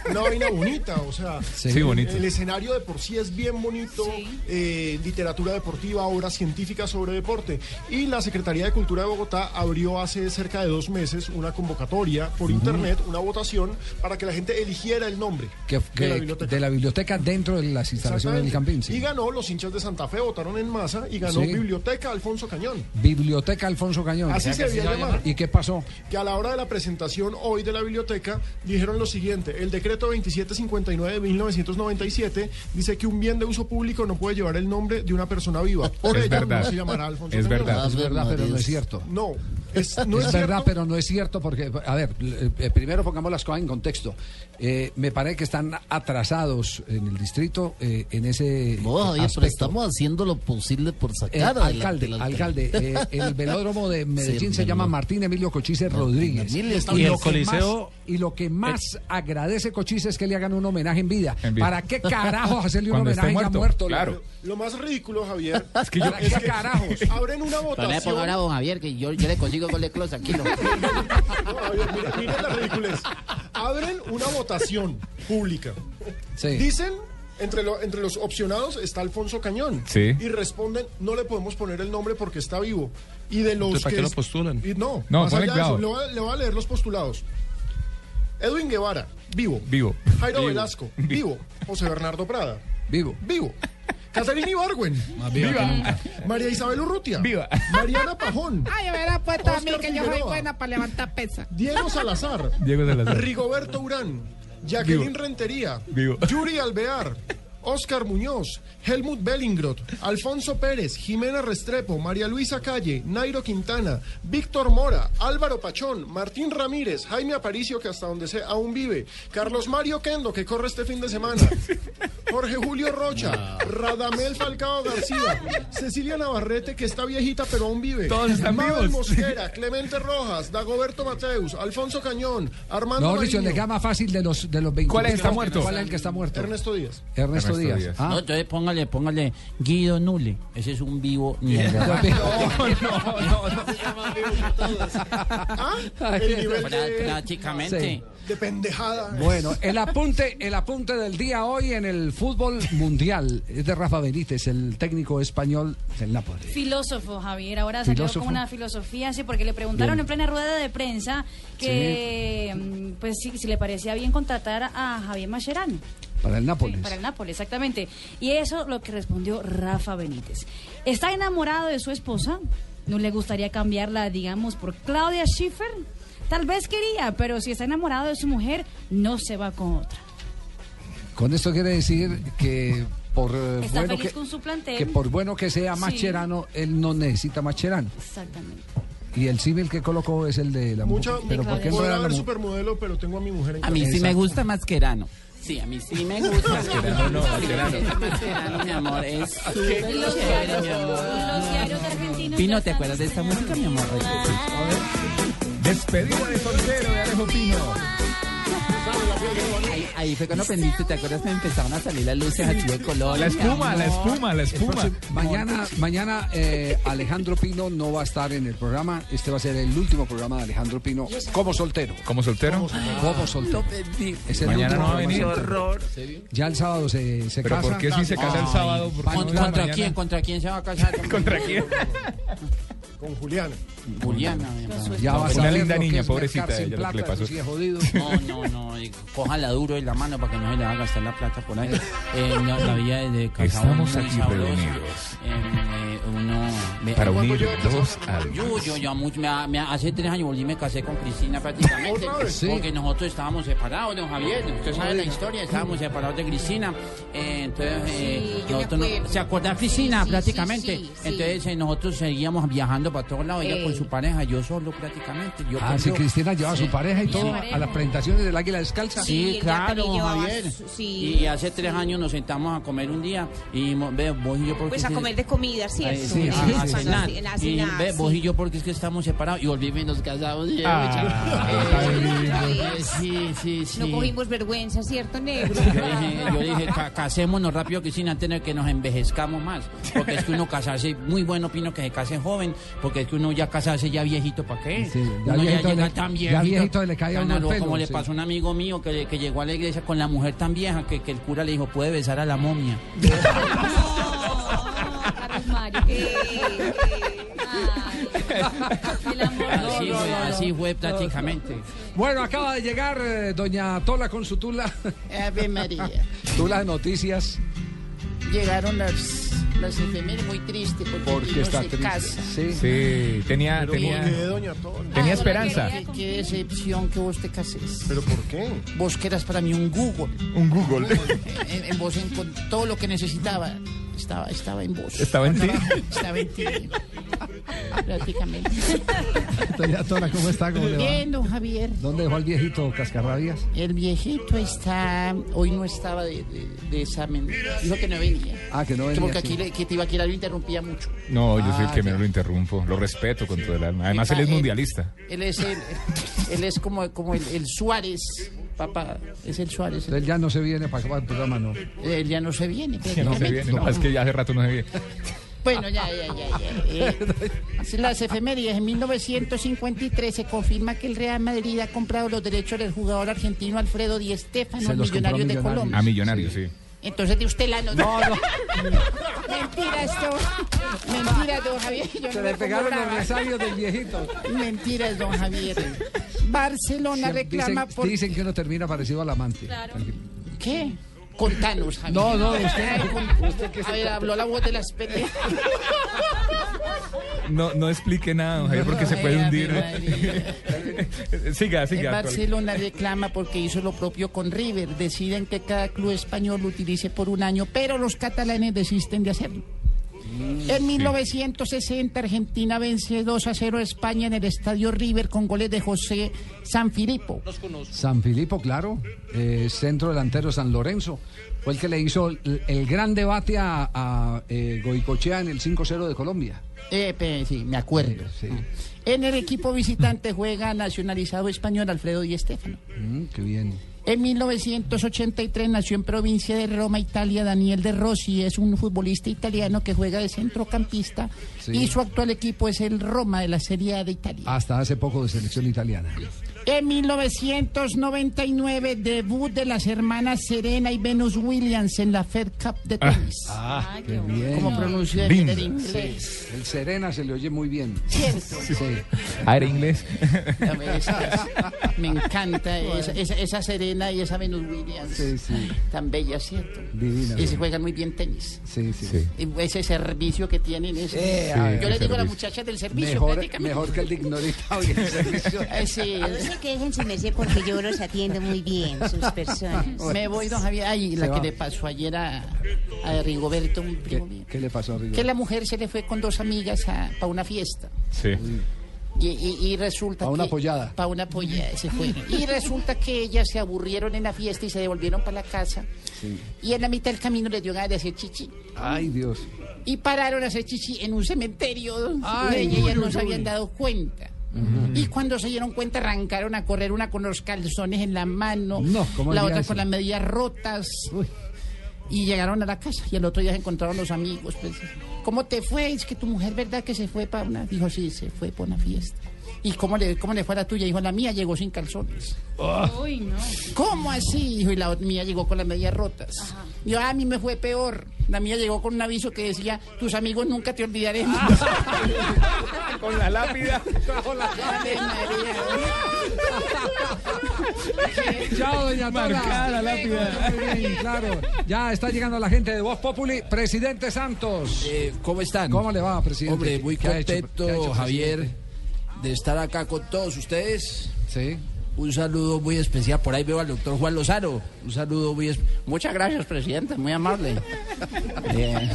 Una vaina bonita, o sea, Sí. Sí, bonito. el escenario de por sí es bien bonito, eh, literatura deportiva, obras científicas sobre deporte. Y la Secretaría de Cultura de Bogotá abrió hace cerca de dos meses una convocatoria por internet, una votación, para que la gente eligiera el nombre Que, que- de la biblioteca. de la biblioteca dentro de las instalaciones del. Campín. sí. Y ganó, los hinchas de Santa Fe votaron en masa y ganó Sí. Biblioteca Alfonso Cañón. Biblioteca Alfonso Cañón. Así se debía llamar. ¿Y qué pasó? que a la hora de la presentación hoy de la biblioteca dijeron lo siguiente, el decreto 2759 de 1997 dice que un bien de uso público no puede llevar el nombre de una persona viva. Por Es ello verdad. no se llamará Alfonso Es verdad. Es verdad, pero no es cierto. No, es, no es es, verdad, pero no es cierto porque, a ver, eh, eh, primero pongamos las cosas en contexto. Eh, me parece que están atrasados en el distrito eh, en ese No, pero estamos haciendo lo posible por Eh, sacar adelante alcalde, la alcalde, eh, el velódromo de Medellín Sí, se llama Martín Emilio Cochise Rodríguez. Emilio y, el Coliseo- más, y lo que más agradece Cochise es que le hagan un homenaje en vida. En vida. ¿Para qué carajos hacerle un Cuando homenaje ya muerto, muerto? claro. Lo más ridículo, Javier, Es que yo- es ¿Qué que carajos? abren una votación. bravo, Javier, que yo, yo le consigo con Leclos aquí. ¿no? No, Javier, mira, mira la ridiculez. Abren una votación pública. Sí. Dicen Entre, lo- entre los opcionados está Alfonso Cañón. Sí. Y responden, no le podemos poner el nombre porque está vivo. Y de los Entonces, ¿para que qué lo postulan? y no, No, más allá de eso, le voy, a, le voy a leer los postulados. Edwin Guevara, vivo. Vivo. Jairo Vivo. Velasco, vivo. José Bernardo Prada, Vivo. vivo. Caterina Ibargüen, Más viva. María Isabel Urrutia, Viva. Mariana Pajón, Ay, a ver, apuesto a mí que yo soy buena para levantar pesa. Diego Salazar, Diego la Rigoberto Urán, Jacqueline Vivo. Rentería, Vivo. Yuri Alvear, Oscar Muñoz, Helmut Bellingrot, Alfonso Pérez, Jimena Restrepo, María Luisa Calle, Nairo Quintana, Víctor Mora, Álvaro Pachón, Martín Ramírez, Jaime Aparicio, que hasta donde sé aún vive, Carlos Mario Kendo, que corre este fin de semana, Jorge Julio Rocha, Radamel Falcao García, Cecilia Navarrete, que está viejita pero aún vive, Todos están Mabel. Mosquera, Clemente Rojas, Dagoberto Mateus, Alfonso Cañón, Armando No, Richard, Mariño, le queda más fácil de los, de los 20. ¿Cuál es el que está muerto? ¿Cuál es el que está muerto? Ernesto Díaz. Ernesto, Ernesto Díaz. Díaz. Ah. No, entonces póngale, póngale Guido Nule. Ese es un vivo mierda. ¿Ah? El nivel Prá- de, Prácticamente. Sí. De pendejada. Bueno, el apunte, el apunte del día hoy en el fútbol mundial es de Rafa Benítez, el técnico español del Napoli. Filósofo, Javier. Ahora salió con una filosofía, sí, porque le preguntaron Bien. en plena rueda de prensa que, mm, pues, si, si le parecía bien contratar a Javier Mascherano. Para el Nápoles. Sí, para el Nápoles, exactamente. Y eso lo que respondió Rafa Benítez. ¿Está enamorado de su esposa? ¿No le gustaría cambiarla, digamos, por Claudia Schiffer? Tal vez quería, pero si está enamorado de su mujer, no se va con otra. Con esto quiere decir que por eh, Está bueno feliz que, con su plantel. que por bueno que sea Sí. Mascherano, él no necesita Mascherano. Exactamente. Y el símil que colocó es el de la Mucha, mujer. Pero ¿por qué no era la supermodelo, pero tengo a mi mujer en A mí sí me gusta Mascherano. Sí, a mí sí me gusta. Mascherano no, Mascherano. Mascherano, mi amor, es súper Y los diarios, mi amor. los diarios argentinos. Pino, ¿te acuerdas de esta música, mi amor? Despedida de soltero de Alejo Pino. Ahí, ahí fue cuando aprendiste, ¿te acuerdas que empezaron a salir las luces así de color? La espuma, la espuma, la espuma. próximo- mañana, mañana eh, Alejandro Pino no va a estar en el programa. Este va a ser el último programa de Alejandro Pino como soltero. ¿Como soltero? Como soltero. Es el Mañana último no va a programa. venir. horror. Ya el sábado se, se ¿Pero casa. por qué si se casa el sábado? ¿Por qué no ¿Contra, contra quién? ¿Contra quién se va a casar? ¿Contra quién? Con Juliana. Juliana. Ya vas a Una ver linda lo que niña, es pobrecita, ella lo que le pasó. sí jodido. No, no, no, cójala duro en la mano para que no se le va a gastar la plata por ahí. Eh, la, la vida de Estamos muy aquí sabrosa. reunidos. Eh, eh, uno, ve- Para unir yo- dos almas. Yo, yo, mucho, me, ha- me ha- hace tres años volví y me casé con Cristina prácticamente. ¿Otra vez? Sí. Porque nosotros estábamos separados, don Javier. Usted sabe la historia, estábamos separados de Cristina. Eh, entonces, eh, Sí, yo me nosotros no- acuerdo. ¿se acuerda Cristina Sí, sí, prácticamente? sí, sí, sí. Entonces, eh, nosotros seguíamos viajando para todos lados, ella Eh. con su pareja, yo solo prácticamente. Yo Ah, sí, yo- Cristina lleva a su pareja y todo Sí. a las presentaciones del Águila Descalza. Sí, Sí, claro, Javier. sí. Y hace tres años nos sentamos a comer un día y ve, vos y yo porque Pues a que- comer de comida, ¿cierto? Sí, Eh, a- cenar. Y ve, vos sí. y yo porque es que estamos separados y volvimos y nos casamos. y- Ah, Eh, sí, sí, sí. No cogimos vergüenza, ¿cierto, negro? Yo dije, yo dije ca- casémonos rápido, Cristina, antes de que nos envejezcamos más. Porque es que uno casarse, muy bueno, Pino, que se case joven, porque es que uno ya casarse ya viejito, ¿para qué? Sí, ya uno ya viejito llega le- tan ya viejito. viejito le cae a uno el aludo, pelo, Como le pasó a un amigo mío que, que llegó a la iglesia con la mujer tan vieja que, que el cura le dijo, puede besar a la momia. Eh, Así fue, no, no. así fue prácticamente. Bueno, acaba de llegar eh, doña Tola con su tula. Ave María. Tula de noticias. Llegaron las, las efemérides muy tristes porque, Porque está se triste. casa. Sí. Sí, tenía, Pero tenía, ¿por qué, doña tenía Ah, esperanza. Qué, qué decepción que vos te cases. ¿Pero por qué? Vos que eras para mí un Google. Un Google. En, en vos, en, con todo lo que necesitaba, estaba, estaba en vos. Estaba en ti. Estaba en ti. Prácticamente. Doña Tola, ¿cómo está? ¿Cómo le va? Bien, don Javier. ¿Dónde dejó el viejito Cascarrabias? El viejito está. Hoy no estaba de, de- de examen. Dijo que no venía. Ah, que no venía. porque sí. aquí le- que te iba a quitar lo interrumpía mucho. No, yo soy el Ah, que menos lo interrumpo. Lo respeto con todo el alma. Además, él es Él- mundialista. Él es el, él es como, como el, el Suárez, papá, es el Suárez. Él ya no se viene para acabar el programa, ¿no? Él ya no se viene. No se viene. No, es que ya hace rato no se viene. Bueno, ya, ya, ya, ya. Eh, las efemérides. En 1953 se confirma que el Real Madrid ha comprado los derechos del jugador argentino Alfredo Di Stéfano, Se al los compró Millonarios de Millonarios. Colombia. A millonario, sí. Entonces de usted la nota. No, no. Mentira esto. Mentira, don Javier. Yo Se no le pegaron los resabios del viejito. Mentiras, don Javier. Barcelona reclama dicen, por... dicen que uno termina parecido al amante. Tranquilo. ¿Qué? Contanos, Javier. No, no, usted- usted que se habló la voz de la experiencia. No, no explique nada, don Javier, porque se puede Ay, hundir. Siga, En siga. Barcelona reclama porque hizo lo propio con River. Deciden que cada club español lo utilice por un año, pero los catalanes desisten de hacerlo. En 1960 Argentina vence 2 a 0 a España en el estadio River con goles de José Sanfilippo. San Filipo, claro. eh, centro delantero San Lorenzo. Fue el que le hizo el, el gran debate a, a, eh, Goicochea en el 5-0 de Colombia. Eh, sí, me acuerdo. En el equipo visitante juega nacionalizado español Alfredo Di Stéfano. Mm, qué bien. En 1983 nació en provincia de Roma, Italia, Daniel De Rossi. Es un futbolista italiano que juega de centrocampista Sí. y su actual equipo es el Roma de la Serie A de Italia. Hasta hace poco de selección italiana. En 1999, debut de las hermanas Serena y Venus Williams en la Fed Cup de tenis. Ah, qué bien. ¿Cómo pronuncia el inglés? El Serena se le oye muy bien. Cierto. Sí. Ah, era inglés. Esa- me encanta esa, esa- esa Serena y esa Venus Williams. Sí, sí. Tan bella, ¿cierto? Divina. Y se juegan muy bien tenis. Sí, sí. Y Ese servicio que tienen es... A ver, yo les digo a las muchachas del servicio Mejor, prácticamente. mejor que el de Ignorita hoy el servicio. Sí, se quejen, su merced, porque yo los atiendo muy bien, sus personas. Me voy, don Javier. Ay, la que le pasó ayer a, a Rigoberto, un ¿Qué, primo mío. qué le pasó a Rigo? Que la mujer se le fue con dos amigas para una fiesta. Sí. Y, y- y resulta Pa' una que... pollada. Para una pollada, se fue. Y resulta que ellas se aburrieron en la fiesta y se devolvieron para la casa. Sí. Y en la mitad del camino les dio ganas de hacer chichi. Ay, Dios. Y pararon a hacer chichi en un cementerio donde Ay, ellas uy, no uy, se habían dado cuenta. Y cuando se dieron cuenta arrancaron a correr una con los calzones en la mano, No, ¿cómo la otra eso? con las medias rotas. Y llegaron a la casa y el otro día se encontraron los amigos. Pues, ¿Cómo te fue? Es que tu mujer, ¿verdad que se fue para una? Dijo, sí, se fue para una fiesta. ¿Y cómo le, cómo le fue a la tuya? Dijo, la mía llegó sin calzones. Uy, no. ¿Cómo así? Dijo, y la mía llegó con las medias rotas. Yo, "Ah, a mí me fue peor. La mía llegó con un aviso que decía, tus amigos nunca te olvidaremos. Con la lápida. Ave María. Chao, doña Tola. Marcada la lápida. Muy bien, claro. Ya está llegando la gente de Voz Populi. Presidente Santos. Eh, ¿Cómo están? ¿Cómo le va, presidente? Hombre, muy ¿Qué ha hecho- contento, qué ha hecho, Javier, presidente? De estar acá con todos ustedes. Sí. Un saludo muy especial. Por ahí veo al doctor Juan Lozano. Un saludo muy especial. Muchas gracias, presidente, muy amable. Eh,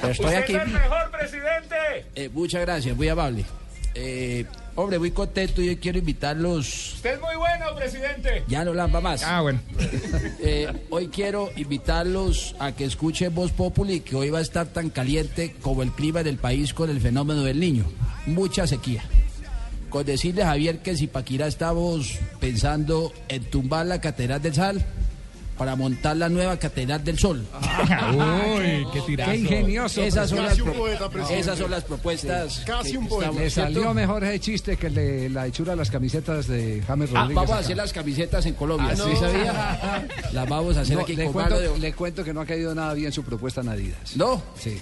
pero estoy aquí. mejor presidente. Eh, muchas gracias, muy amable. Eh, hombre, muy contento y hoy quiero invitarlos. Usted es muy bueno, presidente. Ya no lamba más. Ah, bueno. Eh, hoy quiero invitarlos a que escuchen Voz Populi, que hoy va a estar tan caliente como el clima del país con el fenómeno del niño. Mucha sequía. Con decirle a Javier que si Paquira estamos pensando en tumbar la Catedral del Sal para montar la nueva Catedral del Sol. Uy, qué tirazo. Qué ingenioso. Esas son, las Casi un pro- poeta, esas son las propuestas. Sí, casi que un poeta. Le salió mejor ese chiste que la hechura de las camisetas de James Ah, Rodríguez. vamos a hacer las camisetas en Colombia. Ah, ¿Sí no. sabía? Las vamos a hacer No, aquí le, con cuento, de- le cuento que no ha caído nada bien su propuesta en Adidas. ¿No? Sí.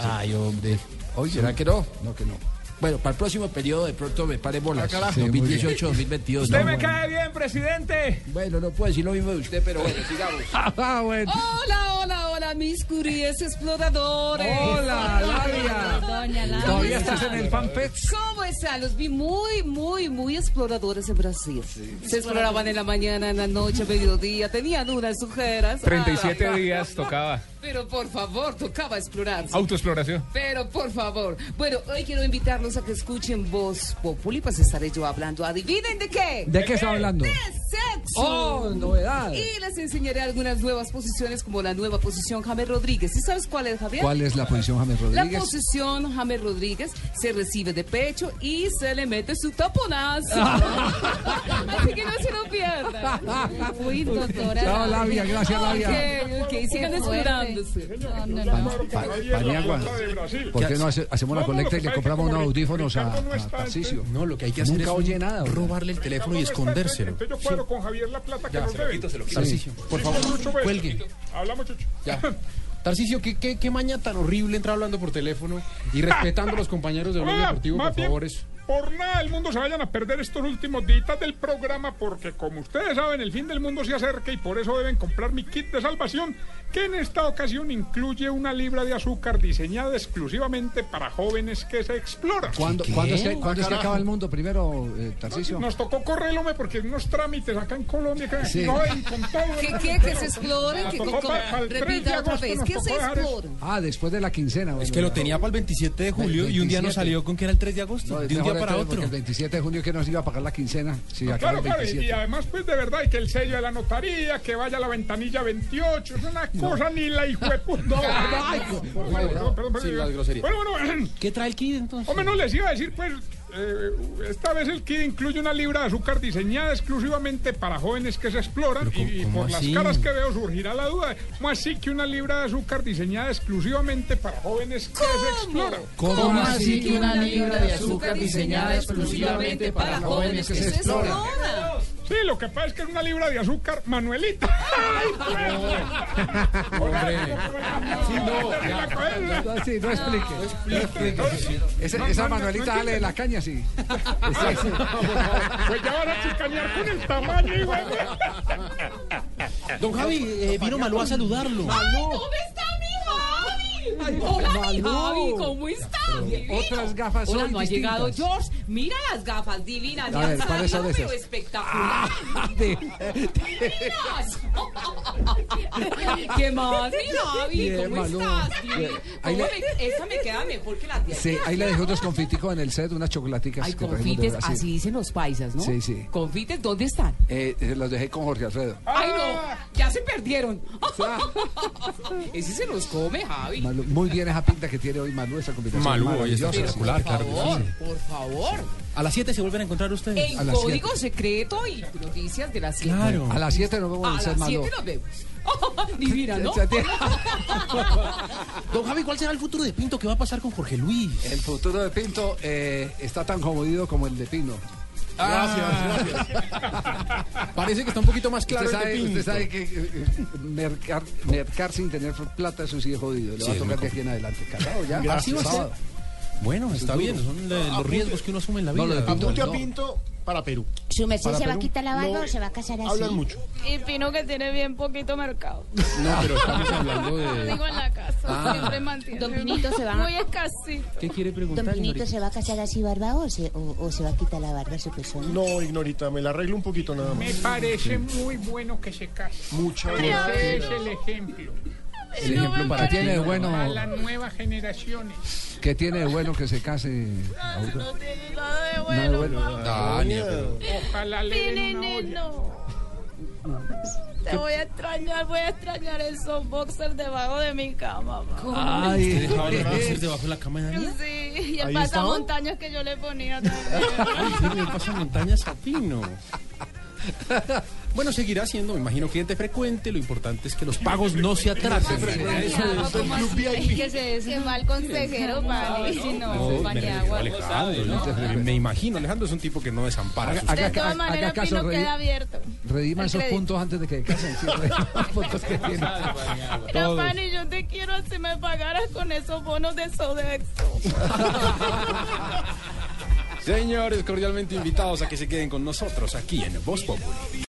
Ay, hombre. Hoy ¿Será que no? No, que no. Bueno, para el próximo periodo de pronto me pare bolas. Ah, carajo. Sí, muy bien. 2018-2022. Usted no, me bueno. cae bien, presidente. Bueno, no puedo decir lo mismo de usted, pero bueno, sigamos. Ah, bueno. Hola, hola, hola, mis curíes exploradores. Hola, Ladia. Doña Laura. ¿Todavía estás en el fanpage? ¿Cómo están? Los vi muy, muy, muy exploradores en Brasil. Se exploraban en la mañana, en la noche, mediodía. Tenían unas ojeras. 37 Ah, días tocaba. Pero por favor, tocaba explorar. Autoexploración. Pero por favor. Bueno, hoy quiero invitarlos a que escuchen Voz Populi, pues estaré yo hablando. ¿Adivinen de qué? ¿De qué está hablando? De sexo. Oh, novedad. Y les enseñaré algunas nuevas posiciones, como la nueva posición James Rodríguez. ¿Y sabes cuál es, Javier? ¿Cuál es la posición James La Rodríguez? posición James Rodríguez se recibe de pecho y se le mete su taponazo. Así que no se lo pierdan. Uy, doctora. Chao, Labia, gracias, Labia. Ok, ok, sigan descuidándose. Paniagua, ¿por qué no hace- hacemos la colecta y le compramos unos audífonos a, a Tarcisio? No, lo que hay que hacer Nunca es oye nada. robarle el teléfono y escondérselo. Yo cuadro con Javier la plata que nos debe. por favor, cuelgue. Hablamos, Chucho. Ya. Tarcicio, ¿qué, qué, qué maña tan horrible entrar hablando por teléfono y respetando a los compañeros de Blog Deportivo, por favor? es- Por nada del mundo se vayan a perder estos últimos días del programa porque como ustedes saben el fin del mundo se acerca y por eso deben comprar mi kit de salvación que en esta ocasión incluye una libra de azúcar diseñada exclusivamente para jóvenes que se exploran. ¿Cuándo, ¿cuándo es que, cuándo es que acaba el mundo? Primero, eh, Tarcisio. Nos tocó correrlo porque unos trámites acá en Colombia que Sí. no hay con todo. ¿Qué, qué, que se exploren? Nos Que, tocó co- para- para el 3 de repita otra vez. ¿Qué se? Ah, después de la quincena. Es que lo tenía para el 27 de julio y un día nos 27. salió con que era el 3 de agosto. No, de un día para otro. El 27 de junio que nos iba a pagar la quincena. Sí, Claro, claro, y, 27. y además, pues de verdad, y que el sello de la notaría, que vaya a la ventanilla 28, es una cosa ni la hijo de puta. No, Ay, por favor, perdón, perdón, sin perdón. las groserías. Bueno, bueno, ¿Qué trae el kit entonces? hombre, no les iba a decir, pues, eh, esta vez el kit incluye una libra de azúcar diseñada exclusivamente para jóvenes que se exploran, y, y ¿cómo por así? las caras que veo surgirá la duda, ¿cómo así que una libra de azúcar diseñada exclusivamente para jóvenes que se exploran? ¿Cómo así que una libra de azúcar diseñada exclusivamente para jóvenes que se exploran? Sí, lo que pasa es que es una libra de azúcar, Manuelita. Hombre. Sí, no, sí, no explique. No esa no, no, Manuelita no sale de la caña, sí. Ay, Pues ya van a chicanear con el tamaño, hijo de- Don Javi, eh, vino Malú a saludarlo. ¿Cómo está Hola, mi. Javi, ¿cómo está? Divino. Otras gafas Hola, no ha llegado George. Mira las gafas divinas. A ver, ¿cuáles son. Divinas. ¿Qué más, mi Javi? ¿Cómo Malú. estás? Bien. Ahí ¿Cómo le- me- Esa me queda mejor que la de Sí, ahí le dejé unos confiticos en el set, unas chocolaticas. Ay, que confites, así dicen los paisas, ¿no? Sí, sí. Confites, ¿dónde están? Eh, eh, los dejé con Jorge Alfredo. Ay, no, ya se perdieron. Ese se los come, Javi. Malú, muy bien esa pinta que tiene hoy Malú, esa combinación Malú, hoy está espectacular, claro Por favor, por favor. A las 7 se vuelven a encontrar ustedes. En código secreto y noticias de las 7. Claro. A las 7 nos vemos en A el set las Malú. 7 nos vemos. Divina, ¿no? Don Javi, ¿cuál será el futuro de Pinto? ¿Qué va a pasar con Jorge Luis? El futuro de Pinto eh, está tan jodido como el de Pino. Gracias, gracias. Parece que está un poquito más claro usted el de sabe, usted sabe que eh, eh, mercar, mercar sin tener plata, eso sí es jodido. Le Sí, va a tocar de aquí en adelante. Casado ya. Así va a ser. Bueno, está es bien, son de- los riesgos que uno asume en la vida. No, lo de Pinto, Apunte a no. Pinto para Perú. ¿Su merced se va a Perú. quitar la barba No, o se va a casar así? Hablan mucho. Y Pino que tiene bien poquito mercado. No, pero estamos hablando de... Digo en la casa, Ah. siempre mantiene. Don Pinito se va- Muy escasito. ¿Qué quiere ¿Don preguntar, Pinito señorita? se va a casar así barba o se, o, o se va a quitar la barba a su persona? No, Ignorita, me la arreglo un poquito nada Me más. parece muy bueno que se case. Muchas Ese gracias. es el ejemplo El ejemplo para para tiene de bueno, las nuevas generaciones. que tiene de bueno que se case. No tiene nada de Nada de bueno. Ojalá le den una Nene, olla. no. Te voy a extrañar, voy a extrañar esos boxers debajo de mi cama, mamá. Ay, ¿Usted dejaba los boxers debajo de la cama de Dania? Sí, y el Ahí pasamontañas que yo le ponía también. Ay, sí, me pasa montañas a Pino. Bueno, seguirá siendo, me imagino, cliente frecuente. Lo importante es que los pagos no se atrasen. Eso es. que se Qué mal consejero, vale. Si no, me imagino, Alejandro es un tipo que no desampara. Haga- De todas maneras, Pino queda abierto. Redima esos puntos antes de que casen. Sí, redima los puntos que tiene. Mira, Todos. Pani, yo te quiero si me pagaras con esos bonos de Sodexo. Señores, cordialmente invitados a que se queden con nosotros aquí en Voz Populi.